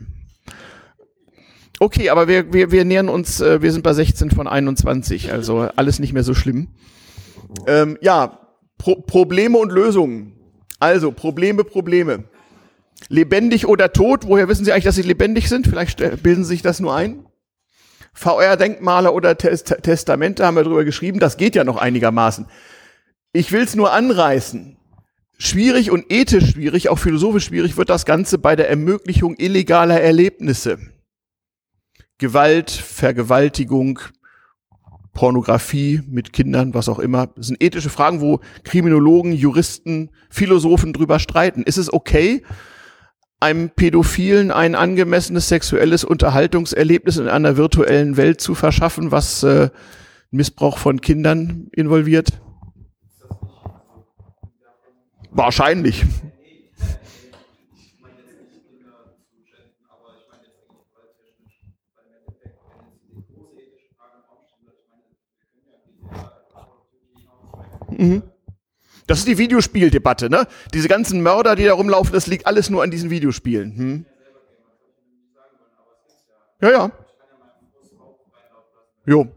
Okay, aber wir, wir, wir nähern uns, äh, wir sind bei 16 von 21, also alles nicht mehr so schlimm. Ähm, ja, Pro Probleme und Lösungen. Also, Probleme, Probleme. Lebendig oder tot, woher wissen Sie eigentlich, dass Sie lebendig sind? Vielleicht bilden Sie sich das nur ein. VR-Denkmale oder Test Testamente haben wir drüber geschrieben, das geht ja noch einigermaßen. Ich will es nur anreißen. Schwierig und ethisch schwierig, auch philosophisch schwierig wird das Ganze bei der Ermöglichung illegaler Erlebnisse. Gewalt, Vergewaltigung, Pornografie mit Kindern, was auch immer. Das sind ethische Fragen, wo Kriminologen, Juristen, Philosophen drüber streiten. Ist es okay, einem Pädophilen ein angemessenes sexuelles Unterhaltungserlebnis in einer virtuellen Welt zu verschaffen, was äh, Missbrauch von Kindern involviert? Wahrscheinlich. Mhm. Das ist die Videospieldebatte, ne? Diese ganzen Mörder, die da rumlaufen, das liegt alles nur an diesen Videospielen. Hm? Ja, ja. Jo.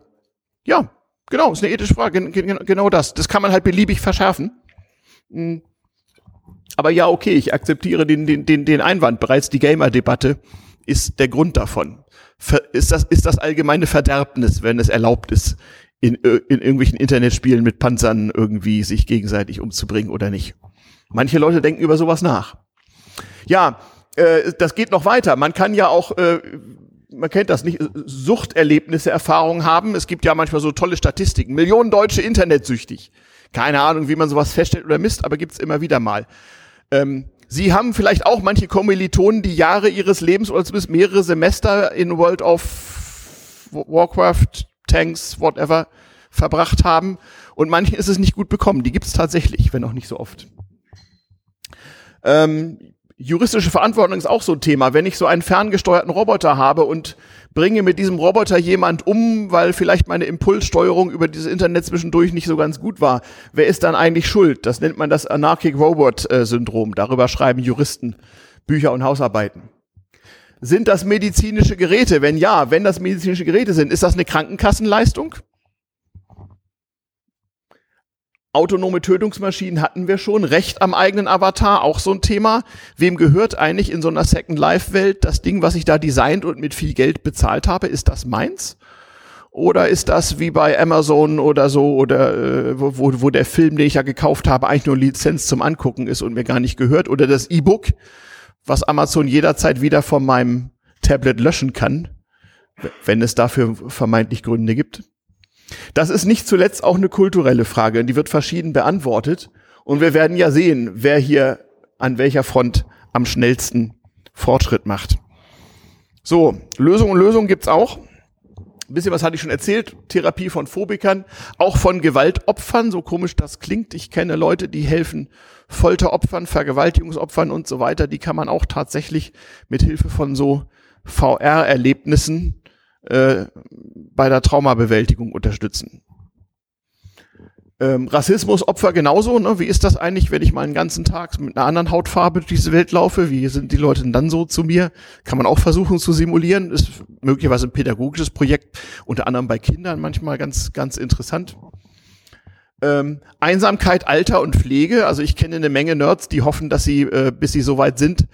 Ja, genau, ist eine ethische Frage. Genau das. Das kann man halt beliebig verschärfen. Hm. Aber ja, okay, ich akzeptiere den, den, den, den Einwand. Bereits die Gamer-Debatte ist der Grund davon. Ist das, ist das allgemeine Verderbnis, wenn es erlaubt ist, in, in irgendwelchen Internetspielen mit Panzern irgendwie sich gegenseitig umzubringen oder nicht. Manche Leute denken über sowas nach. Ja, äh, das geht noch weiter. Man kann ja auch, äh, man kennt das nicht, Suchterlebnisse, Erfahrungen haben. Es gibt ja manchmal so tolle Statistiken. Millionen Deutsche internetsüchtig. Keine Ahnung, wie man sowas feststellt oder misst, aber gibt's immer wieder mal. Ähm, Sie haben vielleicht auch manche Kommilitonen, die Jahre ihres Lebens oder zumindest mehrere Semester in World of Warcraft Tanks, whatever, verbracht haben. Und manchen ist es nicht gut bekommen. Die gibt es tatsächlich, wenn auch nicht so oft. Ähm, juristische Verantwortung ist auch so ein Thema. Wenn ich so einen ferngesteuerten Roboter habe und bringe mit diesem Roboter jemand um, weil vielleicht meine Impulssteuerung über dieses Internet zwischendurch nicht so ganz gut war, wer ist dann eigentlich schuld? Das nennt man das Anarchic Robot äh. Darüber schreiben Juristen Bücher und Hausarbeiten. Sind das medizinische Geräte? Wenn ja, wenn das medizinische Geräte sind, ist das eine Krankenkassenleistung? Autonome Tötungsmaschinen hatten wir schon. Recht am eigenen Avatar, auch so ein Thema. Wem gehört eigentlich in so einer Second Life Welt das Ding, was ich da designt und mit viel Geld bezahlt habe? Ist das meins? Oder ist das wie bei Amazon oder so oder äh, wo, wo der Film, den ich ja gekauft habe, eigentlich nur Lizenz zum Angucken ist und mir gar nicht gehört? Oder das E-Book, was Amazon jederzeit wieder von meinem Tablet löschen kann, wenn es dafür vermeintlich Gründe gibt. Das ist nicht zuletzt auch eine kulturelle Frage, die wird verschieden beantwortet. Und wir werden ja sehen, wer hier an welcher Front am schnellsten Fortschritt macht. So, Lösung und Lösung gibt's auch. Ein bisschen was hatte ich schon erzählt, Therapie von Phobikern, auch von Gewaltopfern, so komisch das klingt. Ich kenne Leute, die helfen Folteropfern, Vergewaltigungsopfern und so weiter. Die kann man auch tatsächlich mit Hilfe von so VR-Erlebnissen äh, bei der Traumabewältigung unterstützen. Ähm, Rassismusopfer genauso, ne? Wie ist das eigentlich, wenn ich mal einen ganzen Tag mit einer anderen Hautfarbe durch diese Welt laufe? Wie sind die Leute denn dann so zu mir? Kann man auch versuchen zu simulieren. Ist möglicherweise ein pädagogisches Projekt, unter anderem bei Kindern manchmal ganz, ganz interessant. Ähm, Einsamkeit, Alter und Pflege. Also ich kenne eine Menge Nerds, die hoffen, dass sie, äh, bis sie soweit sind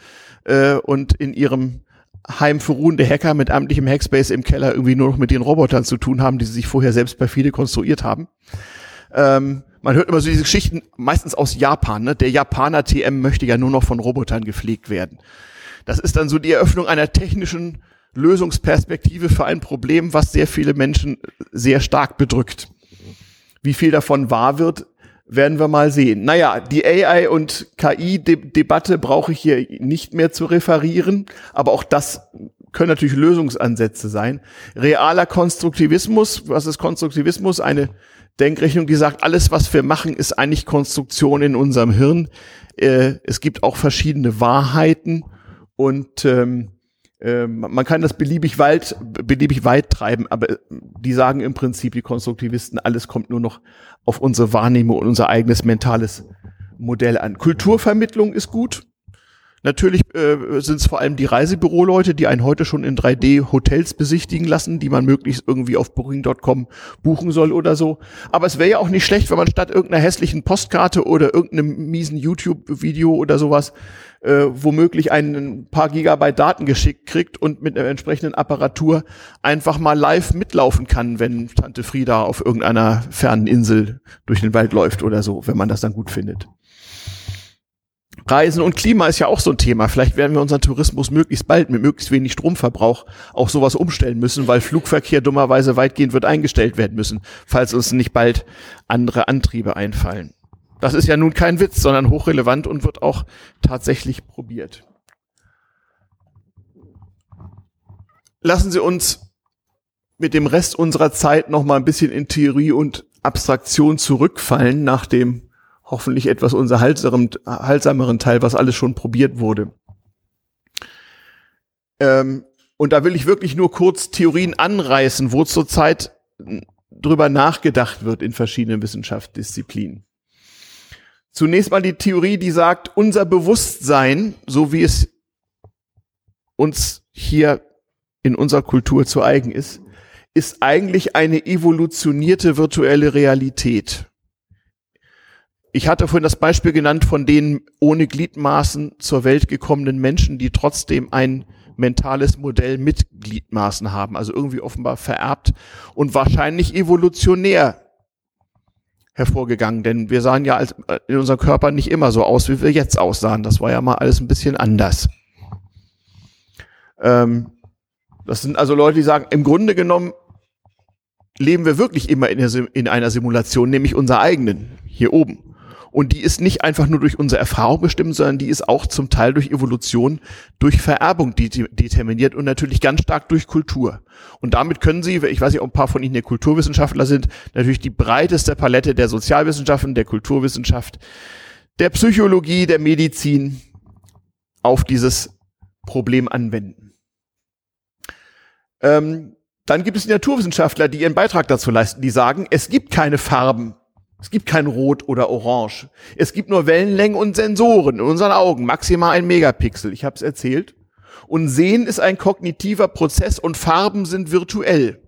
äh, und in ihrem Heim für ruhende Hacker mit amtlichem Hackspace im Keller irgendwie nur noch mit den Robotern zu tun haben, die sie sich vorher selbst bei viele konstruiert haben. Ähm, man hört immer so diese Geschichten, meistens aus Japan. Ne? Der Japaner TM möchte ja nur noch von Robotern gepflegt werden. Das ist dann so die Eröffnung einer technischen Lösungsperspektive für ein Problem, was sehr viele Menschen sehr stark bedrückt. Wie viel davon wahr wird, werden wir mal sehen. Naja, die AI- und KI-Debatte brauche ich hier nicht mehr zu referieren, aber auch das können natürlich Lösungsansätze sein. Realer Konstruktivismus, was ist Konstruktivismus? Eine Denkrechnung, die sagt, alles, was wir machen, ist eigentlich Konstruktion in unserem Hirn. Äh, es gibt auch verschiedene Wahrheiten und ähm, äh, man kann das beliebig weit, beliebig weit treiben, aber die sagen im Prinzip, die Konstruktivisten, alles kommt nur noch auf unsere Wahrnehmung und unser eigenes mentales Modell an. Kulturvermittlung ist gut. Natürlich äh, sind es vor allem die Reisebüroleute, die einen heute schon in 3D Hotels besichtigen lassen, die man möglichst irgendwie auf Booking.com buchen soll oder so. Aber es wäre ja auch nicht schlecht, wenn man statt irgendeiner hässlichen Postkarte oder irgendeinem miesen YouTube-Video oder sowas äh, womöglich ein paar Gigabyte Daten geschickt kriegt und mit einer entsprechenden Apparatur einfach mal live mitlaufen kann, wenn Tante Frieda auf irgendeiner fernen Insel durch den Wald läuft oder so, wenn man das dann gut findet. Reisen und Klima ist ja auch so ein Thema. Vielleicht werden wir unseren Tourismus möglichst bald mit möglichst wenig Stromverbrauch auch sowas umstellen müssen, weil Flugverkehr dummerweise weitgehend wird eingestellt werden müssen, falls uns nicht bald andere Antriebe einfallen. Das ist ja nun kein Witz, sondern hochrelevant und wird auch tatsächlich probiert. Lassen Sie uns mit dem Rest unserer Zeit noch mal ein bisschen in Theorie und Abstraktion zurückfallen nach dem hoffentlich etwas unterhaltsameren Teil, was alles schon probiert wurde. Ähm, und da will ich wirklich nur kurz Theorien anreißen, wo zurzeit drüber nachgedacht wird in verschiedenen Wissenschaftsdisziplinen. Zunächst mal die Theorie, die sagt, unser Bewusstsein, so wie es uns hier in unserer Kultur zu eigen ist, ist eigentlich eine evolutionierte virtuelle Realität. Ich hatte vorhin das Beispiel genannt von den ohne Gliedmaßen zur Welt gekommenen Menschen, die trotzdem ein mentales Modell mit Gliedmaßen haben, also irgendwie offenbar vererbt und wahrscheinlich evolutionär hervorgegangen, denn wir sahen ja als, äh, in unserem Körper nicht immer so aus, wie wir jetzt aussahen. Das war ja mal alles ein bisschen anders. Ähm, das sind also Leute, die sagen, im Grunde genommen leben wir wirklich immer in, in einer Simulation, nämlich unserer eigenen, hier oben. Und die ist nicht einfach nur durch unsere Erfahrung bestimmt, sondern die ist auch zum Teil durch Evolution, durch Vererbung determiniert und natürlich ganz stark durch Kultur. Und damit können Sie, ich weiß nicht, ob ein paar von Ihnen hier Kulturwissenschaftler sind, natürlich die breiteste Palette der Sozialwissenschaften, der Kulturwissenschaft, der Psychologie, der Medizin auf dieses Problem anwenden. Ähm, dann gibt es die Naturwissenschaftler, die ihren Beitrag dazu leisten, die sagen, es gibt keine Farben es gibt kein Rot oder Orange. Es gibt nur Wellenlängen und Sensoren in unseren Augen, maximal ein Megapixel. Ich habe es erzählt. Und Sehen ist ein kognitiver Prozess und Farben sind virtuell.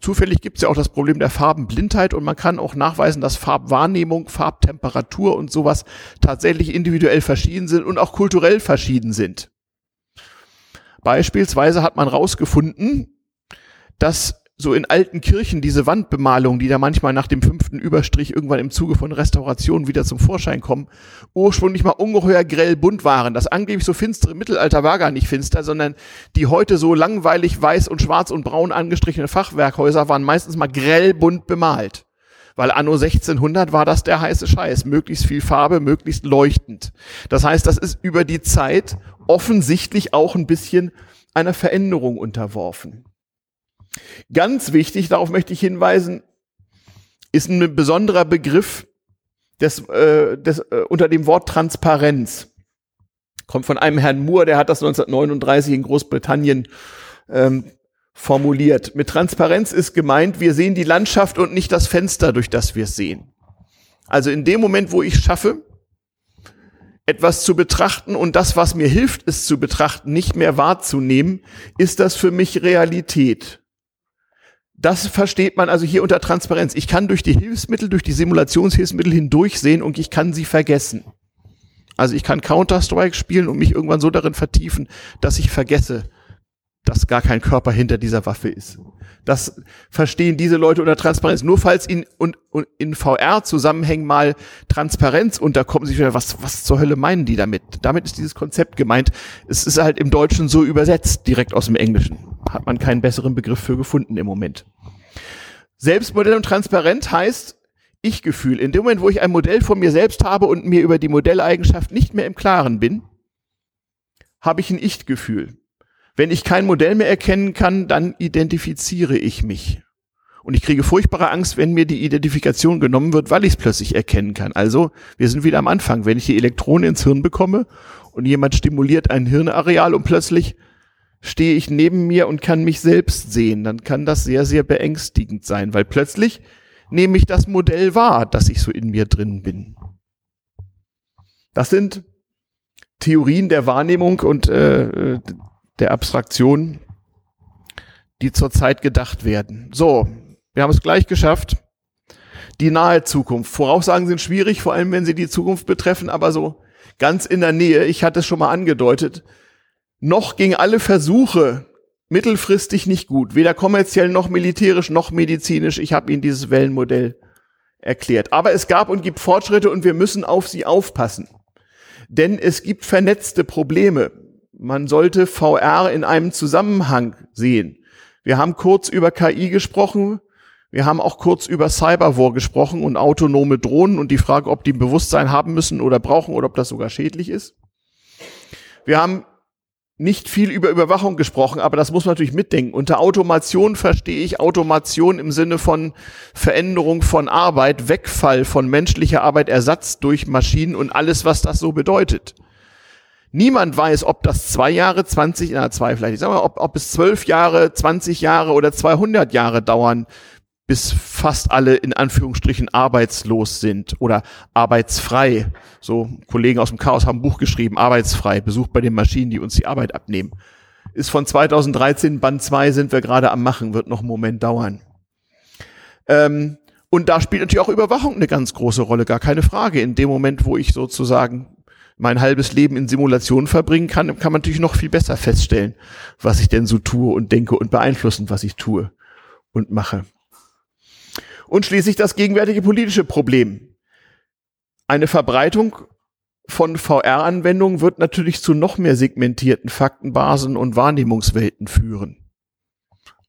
Zufällig gibt es ja auch das Problem der Farbenblindheit und man kann auch nachweisen, dass Farbwahrnehmung, Farbtemperatur und sowas tatsächlich individuell verschieden sind und auch kulturell verschieden sind. Beispielsweise hat man herausgefunden, dass so in alten Kirchen diese Wandbemalungen, die da manchmal nach dem fünften Überstrich irgendwann im Zuge von Restaurationen wieder zum Vorschein kommen, ursprünglich mal ungeheuer grell bunt waren. Das angeblich so finstere Mittelalter war gar nicht finster, sondern die heute so langweilig weiß und schwarz und braun angestrichene Fachwerkhäuser waren meistens mal grell bunt bemalt. Weil anno 1600 war das der heiße Scheiß. Möglichst viel Farbe, möglichst leuchtend. Das heißt, das ist über die Zeit offensichtlich auch ein bisschen einer Veränderung unterworfen. Ganz wichtig, darauf möchte ich hinweisen, ist ein besonderer Begriff des, äh, des, äh, unter dem Wort Transparenz. Kommt von einem Herrn Moore, der hat das 1939 in Großbritannien ähm, formuliert. Mit Transparenz ist gemeint, wir sehen die Landschaft und nicht das Fenster, durch das wir es sehen. Also in dem Moment, wo ich schaffe, etwas zu betrachten und das, was mir hilft, es zu betrachten, nicht mehr wahrzunehmen, ist das für mich Realität. Das versteht man also hier unter Transparenz. Ich kann durch die Hilfsmittel, durch die Simulationshilfsmittel hindurchsehen und ich kann sie vergessen. Also ich kann Counter-Strike spielen und mich irgendwann so darin vertiefen, dass ich vergesse, dass gar kein Körper hinter dieser Waffe ist. Das verstehen diese Leute unter Transparenz. Nur falls in, und, und in VR-Zusammenhängen mal Transparenz unterkommt, sich wieder, was, was zur Hölle meinen die damit? Damit ist dieses Konzept gemeint. Es ist halt im Deutschen so übersetzt, direkt aus dem Englischen. Hat man keinen besseren Begriff für gefunden im Moment. Selbstmodell und transparent heißt Ich-Gefühl. In dem Moment, wo ich ein Modell von mir selbst habe und mir über die Modelleigenschaft nicht mehr im Klaren bin, habe ich ein Ich-Gefühl. Wenn ich kein Modell mehr erkennen kann, dann identifiziere ich mich. Und ich kriege furchtbare Angst, wenn mir die Identifikation genommen wird, weil ich es plötzlich erkennen kann. Also, wir sind wieder am Anfang. Wenn ich die Elektronen ins Hirn bekomme und jemand stimuliert ein Hirnareal und plötzlich stehe ich neben mir und kann mich selbst sehen, dann kann das sehr, sehr beängstigend sein, weil plötzlich nehme ich das Modell wahr, dass ich so in mir drin bin. Das sind Theorien der Wahrnehmung und äh, der Abstraktion, die zurzeit gedacht werden. So, wir haben es gleich geschafft. Die nahe Zukunft. Voraussagen sind schwierig, vor allem wenn sie die Zukunft betreffen, aber so ganz in der Nähe, ich hatte es schon mal angedeutet, noch gingen alle Versuche mittelfristig nicht gut, weder kommerziell noch militärisch noch medizinisch. Ich habe Ihnen dieses Wellenmodell erklärt. Aber es gab und gibt Fortschritte und wir müssen auf sie aufpassen. Denn es gibt vernetzte Probleme man sollte VR in einem Zusammenhang sehen. Wir haben kurz über KI gesprochen. Wir haben auch kurz über Cyberwar gesprochen und autonome Drohnen und die Frage, ob die ein Bewusstsein haben müssen oder brauchen oder ob das sogar schädlich ist. Wir haben nicht viel über Überwachung gesprochen, aber das muss man natürlich mitdenken. Unter Automation verstehe ich Automation im Sinne von Veränderung von Arbeit, Wegfall von menschlicher Arbeit, Ersatz durch Maschinen und alles, was das so bedeutet. Niemand weiß, ob das zwei Jahre, 20, na zwei vielleicht, ich sag mal, ob, ob es zwölf Jahre, 20 Jahre oder 200 Jahre dauern, bis fast alle in Anführungsstrichen arbeitslos sind oder arbeitsfrei. So Kollegen aus dem Chaos haben ein Buch geschrieben, arbeitsfrei, Besuch bei den Maschinen, die uns die Arbeit abnehmen. Ist von 2013, Band 2 sind wir gerade am machen, wird noch einen Moment dauern. Ähm, und da spielt natürlich auch Überwachung eine ganz große Rolle, gar keine Frage. In dem Moment, wo ich sozusagen mein halbes Leben in Simulationen verbringen kann, kann man natürlich noch viel besser feststellen, was ich denn so tue und denke und beeinflussen, was ich tue und mache. Und schließlich das gegenwärtige politische Problem. Eine Verbreitung von VR-Anwendungen wird natürlich zu noch mehr segmentierten Faktenbasen und Wahrnehmungswelten führen.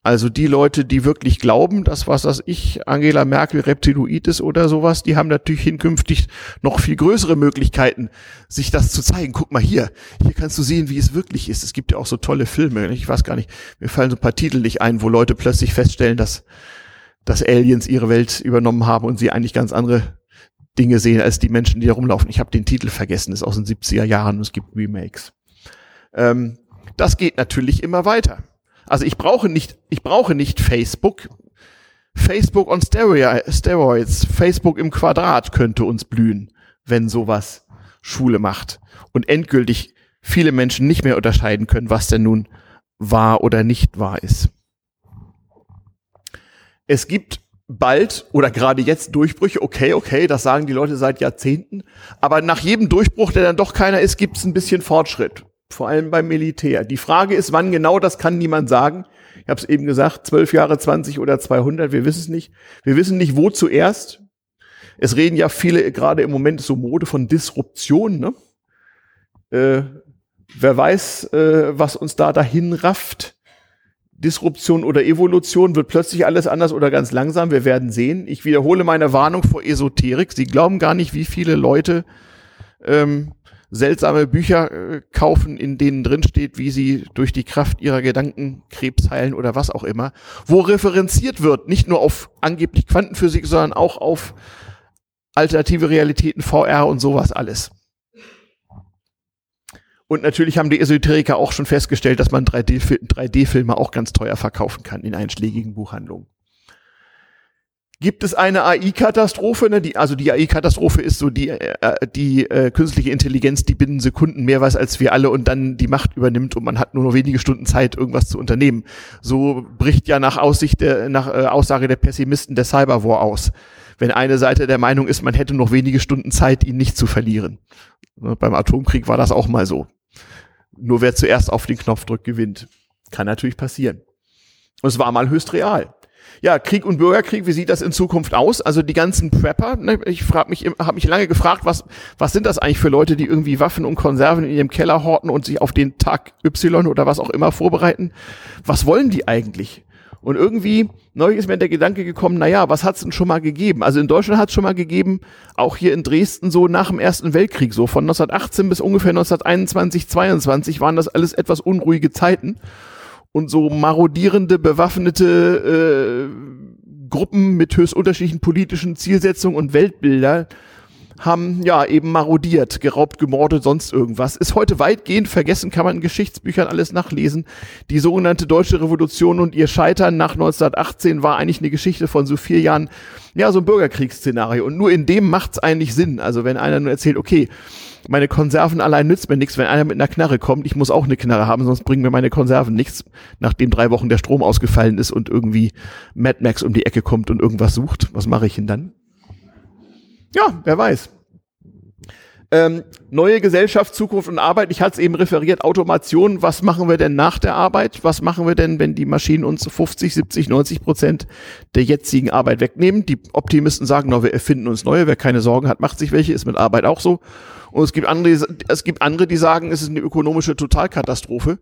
Also die Leute, die wirklich glauben, dass was das ich, Angela Merkel Reptiloid ist oder sowas, die haben natürlich hinkünftig noch viel größere Möglichkeiten, sich das zu zeigen. Guck mal hier, hier kannst du sehen, wie es wirklich ist. Es gibt ja auch so tolle Filme. Ich weiß gar nicht, mir fallen so ein paar Titel nicht ein, wo Leute plötzlich feststellen, dass, dass Aliens ihre Welt übernommen haben und sie eigentlich ganz andere Dinge sehen als die Menschen, die da rumlaufen. Ich habe den Titel vergessen, ist aus den 70er Jahren und es gibt Remakes. Ähm, das geht natürlich immer weiter. Also ich brauche nicht, ich brauche nicht Facebook. Facebook on Steroids, Facebook im Quadrat könnte uns blühen, wenn sowas Schule macht und endgültig viele Menschen nicht mehr unterscheiden können, was denn nun wahr oder nicht wahr ist. Es gibt bald oder gerade jetzt Durchbrüche, okay, okay, das sagen die Leute seit Jahrzehnten, aber nach jedem Durchbruch, der dann doch keiner ist, gibt es ein bisschen Fortschritt vor allem beim Militär. Die Frage ist, wann genau, das kann niemand sagen. Ich habe es eben gesagt, zwölf Jahre, 20 oder 200, wir wissen es nicht. Wir wissen nicht, wo zuerst. Es reden ja viele, gerade im Moment so Mode von Disruption. Ne? Äh, wer weiß, äh, was uns da dahin rafft. Disruption oder Evolution wird plötzlich alles anders oder ganz langsam. Wir werden sehen. Ich wiederhole meine Warnung vor Esoterik. Sie glauben gar nicht, wie viele Leute ähm, seltsame Bücher äh, kaufen, in denen drin steht, wie sie durch die Kraft ihrer Gedanken Krebs heilen oder was auch immer, wo referenziert wird, nicht nur auf angeblich Quantenphysik, sondern auch auf alternative Realitäten, VR und sowas alles. Und natürlich haben die Esoteriker auch schon festgestellt, dass man 3D-Filme auch ganz teuer verkaufen kann in einschlägigen Buchhandlungen. Gibt es eine AI-Katastrophe? Ne? Die, also die AI-Katastrophe ist so die, äh, die äh, künstliche Intelligenz, die binnen Sekunden mehr weiß als wir alle und dann die Macht übernimmt und man hat nur noch wenige Stunden Zeit, irgendwas zu unternehmen. So bricht ja nach Aussicht der, nach äh, Aussage der Pessimisten der Cyberwar aus. Wenn eine Seite der Meinung ist, man hätte noch wenige Stunden Zeit, ihn nicht zu verlieren. Ne? Beim Atomkrieg war das auch mal so. Nur wer zuerst auf den Knopf drückt, gewinnt. Kann natürlich passieren. Und es war mal höchst real ja, Krieg und Bürgerkrieg, wie sieht das in Zukunft aus? Also die ganzen Prepper, ne, ich frage mich, habe mich lange gefragt, was, was sind das eigentlich für Leute, die irgendwie Waffen und Konserven in ihrem Keller horten und sich auf den Tag Y oder was auch immer vorbereiten? Was wollen die eigentlich? Und irgendwie, neulich ist mir der Gedanke gekommen, na ja, was hat's denn schon mal gegeben? Also in Deutschland hat's schon mal gegeben, auch hier in Dresden so nach dem Ersten Weltkrieg, so von 1918 bis ungefähr 1921, 22 waren das alles etwas unruhige Zeiten und so marodierende, bewaffnete äh, Gruppen mit höchst unterschiedlichen politischen Zielsetzungen und Weltbilder haben ja eben marodiert, geraubt, gemordet, sonst irgendwas. Ist heute weitgehend vergessen, kann man in Geschichtsbüchern alles nachlesen. Die sogenannte Deutsche Revolution und ihr Scheitern nach 1918 war eigentlich eine Geschichte von so vier Jahren, ja, so ein Bürgerkriegsszenario. Und nur in dem macht's eigentlich Sinn. Also wenn einer nur erzählt, okay, meine Konserven allein nützt mir nichts, wenn einer mit einer Knarre kommt. Ich muss auch eine Knarre haben, sonst bringen mir meine Konserven nichts, nachdem drei Wochen der Strom ausgefallen ist und irgendwie Mad Max um die Ecke kommt und irgendwas sucht. Was mache ich denn dann? Ja, wer weiß. Ähm, neue Gesellschaft, Zukunft und Arbeit. Ich hatte es eben referiert, Automation. Was machen wir denn nach der Arbeit? Was machen wir denn, wenn die Maschinen uns 50, 70, 90 Prozent der jetzigen Arbeit wegnehmen? Die Optimisten sagen, no, wir erfinden uns neue. Wer keine Sorgen hat, macht sich welche. Ist mit Arbeit auch so. Und es gibt andere, es gibt andere, die sagen, es ist eine ökonomische Totalkatastrophe.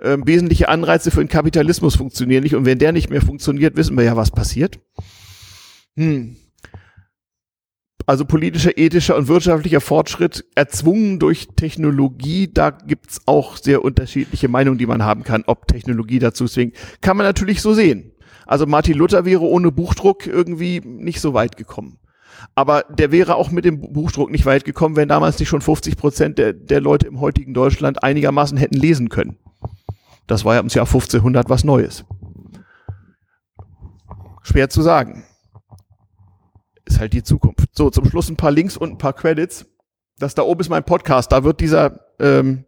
Ähm, wesentliche Anreize für den Kapitalismus funktionieren nicht. Und wenn der nicht mehr funktioniert, wissen wir ja, was passiert. Hm. Also politischer, ethischer und wirtschaftlicher Fortschritt erzwungen durch Technologie, da gibt's auch sehr unterschiedliche Meinungen, die man haben kann, ob Technologie dazu zwingt. Kann man natürlich so sehen. Also Martin Luther wäre ohne Buchdruck irgendwie nicht so weit gekommen. Aber der wäre auch mit dem Buchdruck nicht weit gekommen, wenn damals nicht schon 50 Prozent der, der Leute im heutigen Deutschland einigermaßen hätten lesen können. Das war ja im Jahr 1500 was Neues. Schwer zu sagen. Ist halt die Zukunft. So, zum Schluss ein paar Links und ein paar Credits. Das da oben ist mein Podcast. Da wird dieser, ähm,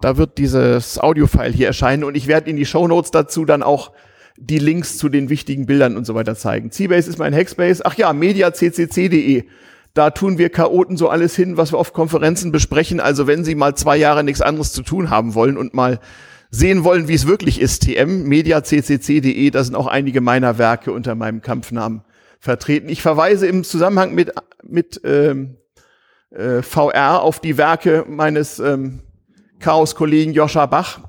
da wird dieses Audiofile hier erscheinen und ich werde in die Show Notes dazu dann auch die Links zu den wichtigen Bildern und so weiter zeigen. Cbase ist mein Hackspace. Ach ja, mediaccc.de. Da tun wir Chaoten so alles hin, was wir auf Konferenzen besprechen. Also wenn Sie mal zwei Jahre nichts anderes zu tun haben wollen und mal sehen wollen, wie es wirklich ist, TM, mediaccc.de, da sind auch einige meiner Werke unter meinem Kampfnamen vertreten. Ich verweise im Zusammenhang mit, mit ähm, äh, VR auf die Werke meines ähm, Chaos-Kollegen Joscha Bach,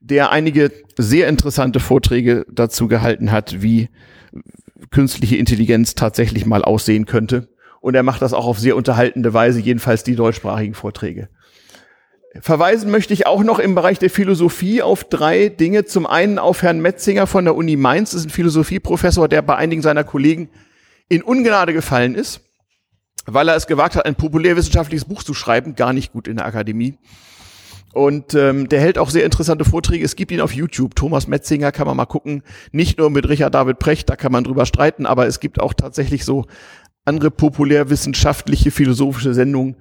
der einige sehr interessante Vorträge dazu gehalten hat, wie künstliche Intelligenz tatsächlich mal aussehen könnte. Und er macht das auch auf sehr unterhaltende Weise, jedenfalls die deutschsprachigen Vorträge. Verweisen möchte ich auch noch im Bereich der Philosophie auf drei Dinge. Zum einen auf Herrn Metzinger von der Uni Mainz, das ist ein Philosophieprofessor, der bei einigen seiner Kollegen in Ungnade gefallen ist, weil er es gewagt hat, ein populärwissenschaftliches Buch zu schreiben, gar nicht gut in der Akademie. Und ähm, der hält auch sehr interessante Vorträge. Es gibt ihn auf YouTube. Thomas Metzinger kann man mal gucken. Nicht nur mit Richard David Precht, da kann man drüber streiten, aber es gibt auch tatsächlich so andere populärwissenschaftliche, philosophische Sendungen,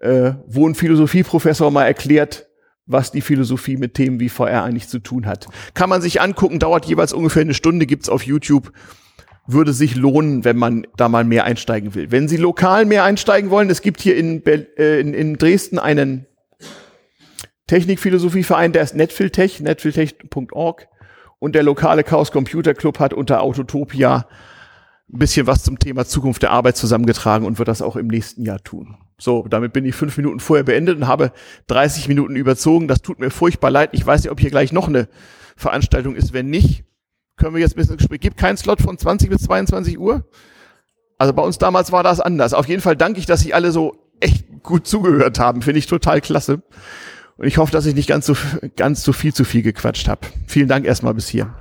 äh, wo ein Philosophieprofessor mal erklärt, was die Philosophie mit Themen wie VR eigentlich zu tun hat. Kann man sich angucken, dauert jeweils ungefähr eine Stunde, gibt's auf YouTube. Würde sich lohnen, wenn man da mal mehr einsteigen will. Wenn Sie lokal mehr einsteigen wollen, es gibt hier in, äh, in, in Dresden einen Technikphilosophieverein, der ist Netfiltech, netfiltech.org. Und der lokale Chaos Computer Club hat unter Autotopia ein bisschen was zum Thema Zukunft der Arbeit zusammengetragen und wird das auch im nächsten Jahr tun. So, damit bin ich fünf Minuten vorher beendet und habe 30 Minuten überzogen. Das tut mir furchtbar leid. Ich weiß nicht, ob hier gleich noch eine Veranstaltung ist. Wenn nicht, können wir jetzt ein bisschen Gespräch. Gibt keinen Slot von 20 bis 22 Uhr? Also bei uns damals war das anders. Auf jeden Fall danke ich, dass Sie alle so echt gut zugehört haben. Finde ich total klasse. Und ich hoffe, dass ich nicht ganz so, ganz so viel zu viel gequatscht habe. Vielen Dank erstmal bis hier.